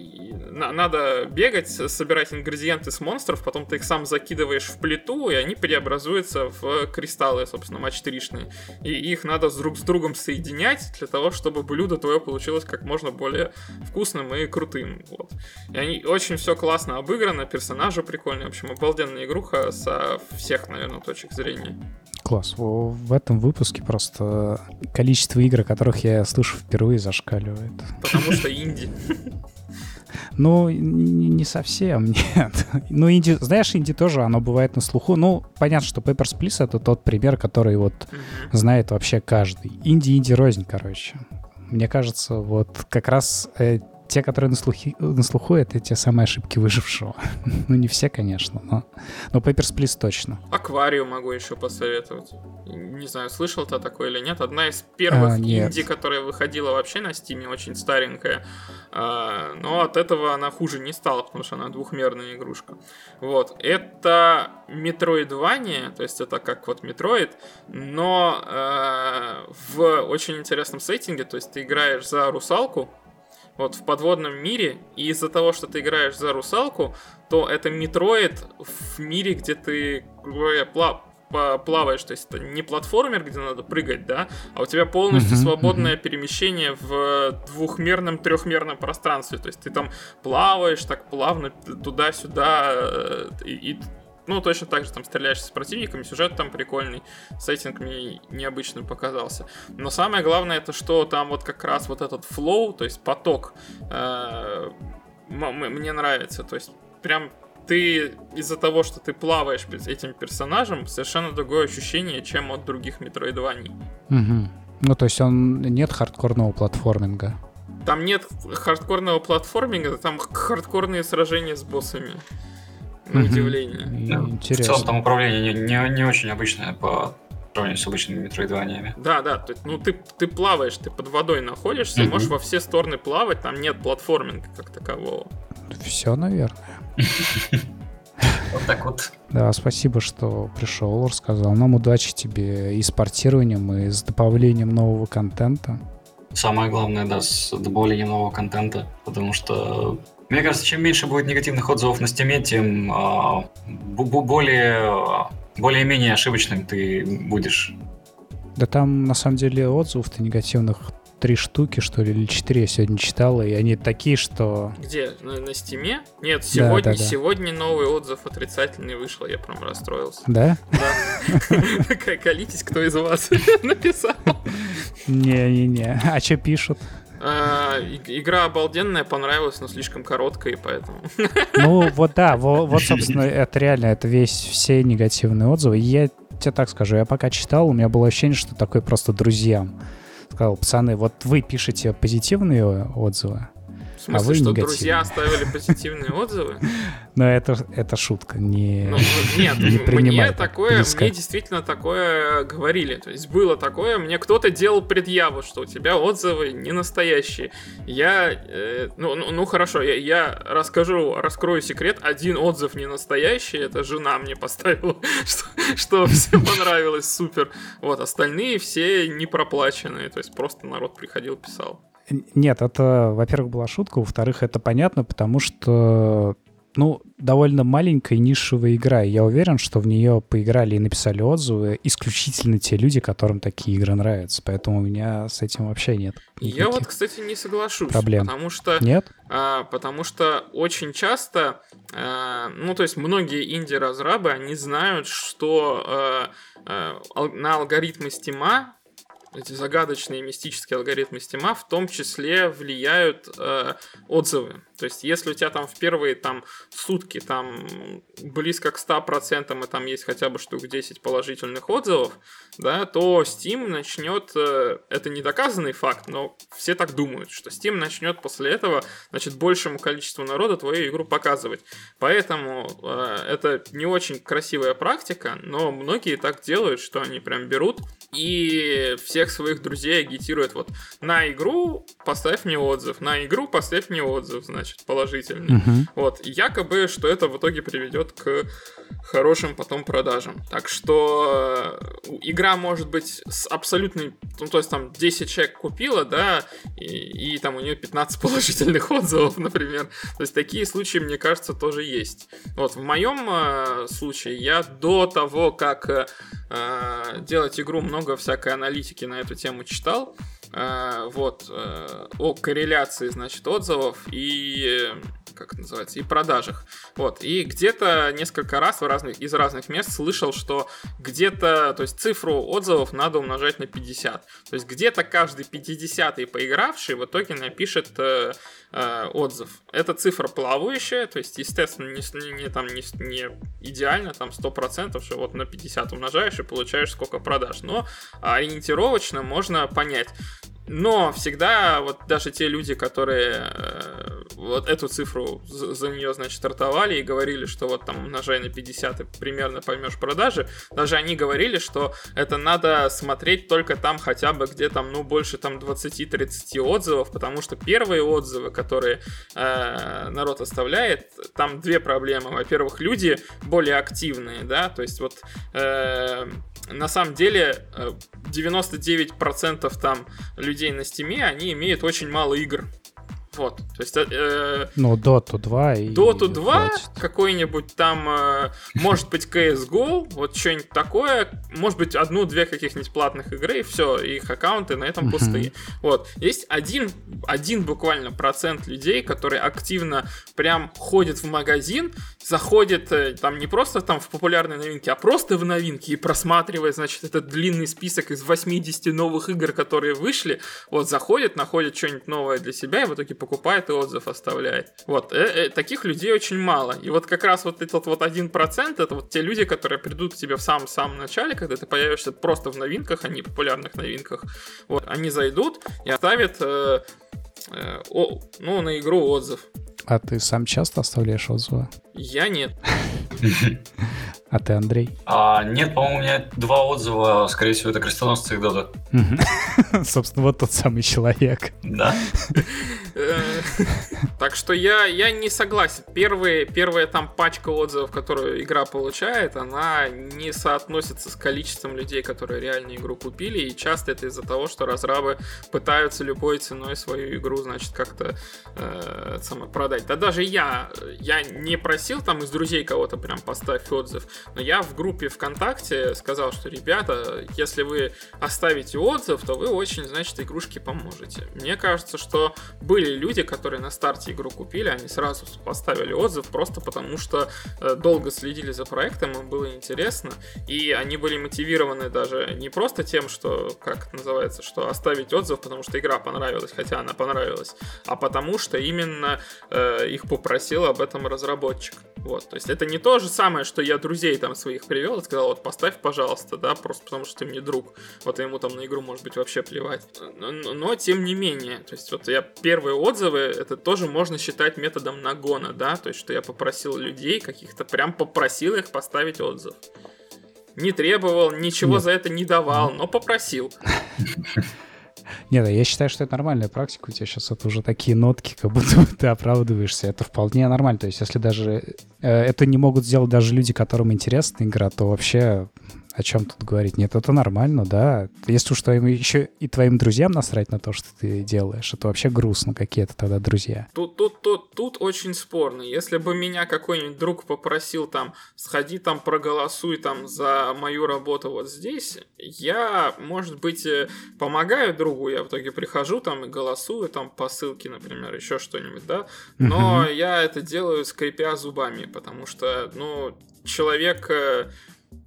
B: Надо бегать, собирать ингредиенты с монстров, потом ты их сам закидываешь в плиту, и они преобразуются в кристаллы, собственно, матч И их надо друг с другом соединять для того, чтобы блюдо твое получилось как можно более вкусным и крутым. Вот. И они очень все классно обыграно, персонажи прикольные. В общем, обалденная игруха со всех, наверное, точек зрения.
C: Класс. В этом выпуске просто количество игр, о которых я слышу впервые, зашкаливает.
B: Потому что инди.
C: Ну, не совсем, нет. Ну, инди, знаешь, инди тоже, оно бывает на слуху. Ну, понятно, что Papers, Please — это тот пример, который вот знает вообще каждый. Инди-инди рознь, короче. Мне кажется, вот как раз э, те, которые на, слухи, на слуху, это те самые ошибки выжившего. ну, не все, конечно, но, но Papers, Please точно.
B: Аквариум могу еще посоветовать. Не знаю, слышал ты такое или нет. Одна из первых а, инди, которая выходила вообще на Стиме, очень старенькая. А, но от этого она хуже не стала, потому что она двухмерная игрушка. Вот. Это Metroidvania, то есть это как вот Metroid, но э, в очень интересном сеттинге, то есть ты играешь за русалку, вот в подводном мире, и из-за того, что ты играешь за русалку, то это Metroid в мире, где ты, говоря, плаваешь, то есть это не платформер, где надо прыгать, да, а у тебя полностью uh-huh, свободное uh-huh. перемещение в двухмерном, трехмерном пространстве, то есть ты там плаваешь так плавно туда-сюда, э, и, и ну, точно так же там стреляешь с противниками, сюжет там прикольный, сеттинг мне необычным показался. Но самое главное, это что там вот как раз вот этот flow, то есть поток, э, мне нравится. То есть прям ты из-за того, что ты плаваешь этим персонажем, совершенно другое ощущение, чем от других метроидваний.
C: Угу. Ну, то есть он нет хардкорного платформинга.
B: Там нет хардкорного платформинга, там хардкорные сражения с боссами на удивление.
A: Интересно. В целом там управление не, не, не очень обычное по сравнению с обычными метроидваниями.
B: Да, да, то есть, ну ты, ты плаваешь, ты под водой находишься, mm можешь во все стороны плавать, там нет платформинга как такового.
C: Все, наверное.
A: Вот так вот.
C: Да, спасибо, что пришел, рассказал. Нам удачи тебе и с портированием, и с добавлением нового контента.
A: Самое главное, да, с добавлением нового контента, потому что мне кажется, чем меньше будет негативных отзывов на Steam, тем э, более более-менее ошибочным ты будешь.
C: Да там, на самом деле, отзывов-то негативных три штуки, что ли, или четыре я сегодня читал, и они такие, что...
B: Где? На, на стиме? Нет, сегодня,
C: да, да.
B: сегодня новый отзыв отрицательный вышел, я прям расстроился.
C: Да?
B: Да. Колитесь, кто из вас написал.
C: Не-не-не. А что пишут?
B: А, игра обалденная, понравилась, но слишком короткая, поэтому.
C: Ну, вот да, вот, вот, собственно, это реально, это весь все негативные отзывы. Я тебе так скажу, я пока читал, у меня было ощущение, что такое просто друзьям сказал, пацаны, вот вы пишете позитивные отзывы,
B: смысле,
C: а вы
B: что
C: негативные.
B: друзья оставили позитивные отзывы?
C: Но это, это шутка, не,
B: Ну, нет,
C: не
B: мне такое,
C: близко.
B: мне действительно такое говорили. То есть было такое, мне кто-то делал предъяву, что у тебя отзывы не настоящие. Я, э, ну, ну, ну хорошо, я, я расскажу, раскрою секрет. Один отзыв не настоящий, это жена мне поставила, что, что всем понравилось, супер. Вот, остальные все не проплаченные, то есть просто народ приходил, писал.
C: Нет, это, во-первых, была шутка, во-вторых, это понятно, потому что, ну, довольно маленькая нишевая игра, и я уверен, что в нее поиграли и написали отзывы исключительно те люди, которым такие игры нравятся, поэтому у меня с этим вообще нет
B: Я вот, кстати, не соглашусь,
C: проблем.
B: потому что...
C: Нет?
B: А, потому что очень часто, а, ну, то есть многие инди-разрабы, они знают, что а, а, на алгоритмы стима эти загадочные мистические алгоритмы стима в том числе влияют э, отзывы. То есть, если у тебя там в первые там сутки там близко к 100% и там есть хотя бы штук 10 положительных отзывов, да, то Steam начнет, э, это не доказанный факт, но все так думают, что Steam начнет после этого, значит, большему количеству народа твою игру показывать. Поэтому э, это не очень красивая практика, но многие так делают, что они прям берут и всех своих друзей агитируют вот на игру поставь мне отзыв, на игру поставь мне отзыв, значит, положительный.
C: Мгм.
B: Вот, и якобы, что это в итоге приведет к хорошим потом продажам. Так что э, игра может быть с абсолютной, ну, то есть там 10 человек купила, да, и, и там у нее 15 положительных отзывов, например. То есть такие случаи, мне кажется, тоже есть. Вот, в моем э, случае я до того, как э, э, делать игру, много всякой аналитики на эту тему читал. Э, вот, э, о корреляции, значит, отзывов и, э, как это называется, и продажах. Вот, и где-то несколько раз в разных, из разных мест слышал, что где-то, то есть цифру отзывов надо умножать на 50. То есть где-то каждый 50-й поигравший в итоге напишет э, э, отзыв. Эта цифра плавающая, то есть, естественно, не, не, там не, не идеально, там 100%, что вот на 50 умножаешь и получаешь сколько продаж. Но ориентировочно можно понять. Но всегда вот даже те люди, которые э, вот эту цифру за, нее, значит, стартовали и говорили, что вот там умножай на 50 и примерно поймешь продажи, даже они говорили, что это надо смотреть только там хотя бы где там, ну, больше там 20-30 отзывов, потому что первые отзывы, которые э, народ оставляет, там две проблемы. Во-первых, люди более активные, да, то есть вот э, на самом деле э, 99% там людей на стиме, они имеют очень мало игр. Вот, то есть э,
C: Ну, Dota 2 и...
B: Dota 2,
C: хватит.
B: какой-нибудь там, э, может быть, CSGO, вот что-нибудь такое, может быть, одну-две каких-нибудь платных игры, и все, их аккаунты на этом пустые. Вот, есть один, один буквально процент людей, которые активно прям ходят в магазин, заходят э, там не просто там в популярные новинки, а просто в новинки и просматривает, значит, этот длинный список из 80 новых игр, которые вышли, вот, заходит, находит что-нибудь новое для себя и в итоге покупает и отзыв оставляет. Вот, э, э, таких людей очень мало. И вот как раз вот этот вот один процент, это вот те люди, которые придут к тебе в самом-самом начале, когда ты появишься просто в новинках, а не популярных новинках. Вот, они зайдут и оставят, э, э, о- ну, на игру отзыв.
C: А ты сам часто оставляешь отзывы?
B: Я нет.
C: А ты, Андрей?
A: А, нет, по-моему, у меня два отзыва, скорее всего, это крестоносцы и Дота.
C: Мгм. Собственно, вот тот самый человек.
A: Да.
B: Э, так что я, я не согласен. Первые, первая там пачка отзывов, которую игра получает, она не соотносится с количеством людей, которые реально игру купили, и часто это из-за того, что разрабы пытаются любой ценой свою игру, значит, как-то э, продать. Да даже я, я не просил там из друзей кого-то прям поставь отзыв, но я в группе ВКонтакте сказал, что, ребята, если вы оставите отзыв, то вы очень, значит, игрушке поможете. Мне кажется, что были люди, которые на старте игру купили, они сразу поставили отзыв просто потому, что э, долго следили за проектом, им было интересно, и они были мотивированы даже не просто тем, что, как это называется, что оставить отзыв, потому что игра понравилась, хотя она понравилась, а потому что именно э, их попросил об этом разработчик. Вот, то есть это не то же самое, что я друзей там своих привел и сказал, вот поставь, пожалуйста, да, просто потому что ты мне друг. Вот ему там на игру может быть вообще плевать. Но, но тем не менее, то есть вот я первые отзывы, это тоже можно считать методом нагона, да, то есть что я попросил людей каких-то, прям попросил их поставить отзыв. Не требовал, ничего Нет. за это не давал, но попросил.
C: Нет, я считаю, что это нормальная практика. У тебя сейчас это уже такие нотки, как будто ты оправдываешься. Это вполне нормально. То есть, если даже э, это не могут сделать даже люди, которым интересна игра, то вообще о чем тут говорить? Нет, это нормально, да. Если уж твоим, еще и твоим друзьям насрать на то, что ты делаешь, это вообще грустно, какие это тогда друзья.
B: Тут, тут, тут, тут очень спорно. Если бы меня какой-нибудь друг попросил там, сходи там, проголосуй там за мою работу вот здесь, я, может быть, э, помогаю другу, я в итоге прихожу там и голосую там по ссылке, например, еще что-нибудь, да. Но угу. я это делаю скрипя зубами, потому что, ну, человек э,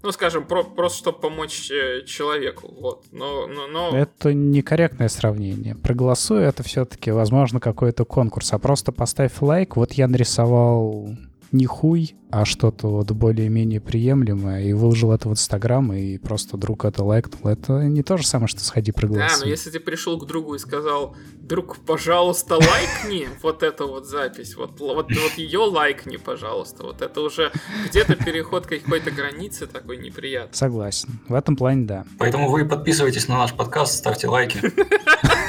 B: ну, скажем, про, просто чтобы помочь э, человеку. Вот. Но, но, но...
C: Это некорректное сравнение. Проголосуй, это все-таки, возможно, какой-то конкурс. А просто поставь лайк. Вот я нарисовал не хуй, а что-то вот более-менее приемлемое, и выложил это в Инстаграм, и просто друг это лайкнул. Это не то же самое, что сходи проголосуй.
B: Да, но если ты пришел к другу и сказал, друг, пожалуйста, лайкни вот эту вот запись, вот, вот, вот ее лайкни, пожалуйста, вот это уже где-то переход какой-то границы такой неприятный.
C: Согласен. В этом плане, да.
A: Поэтому вы подписывайтесь на наш подкаст, ставьте лайки.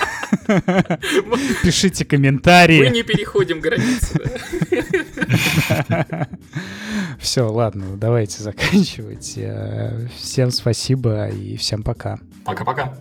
C: Пишите комментарии.
B: Мы не переходим границы.
C: Все, ладно, давайте заканчивать. Э, всем спасибо и всем пока.
A: Пока-пока.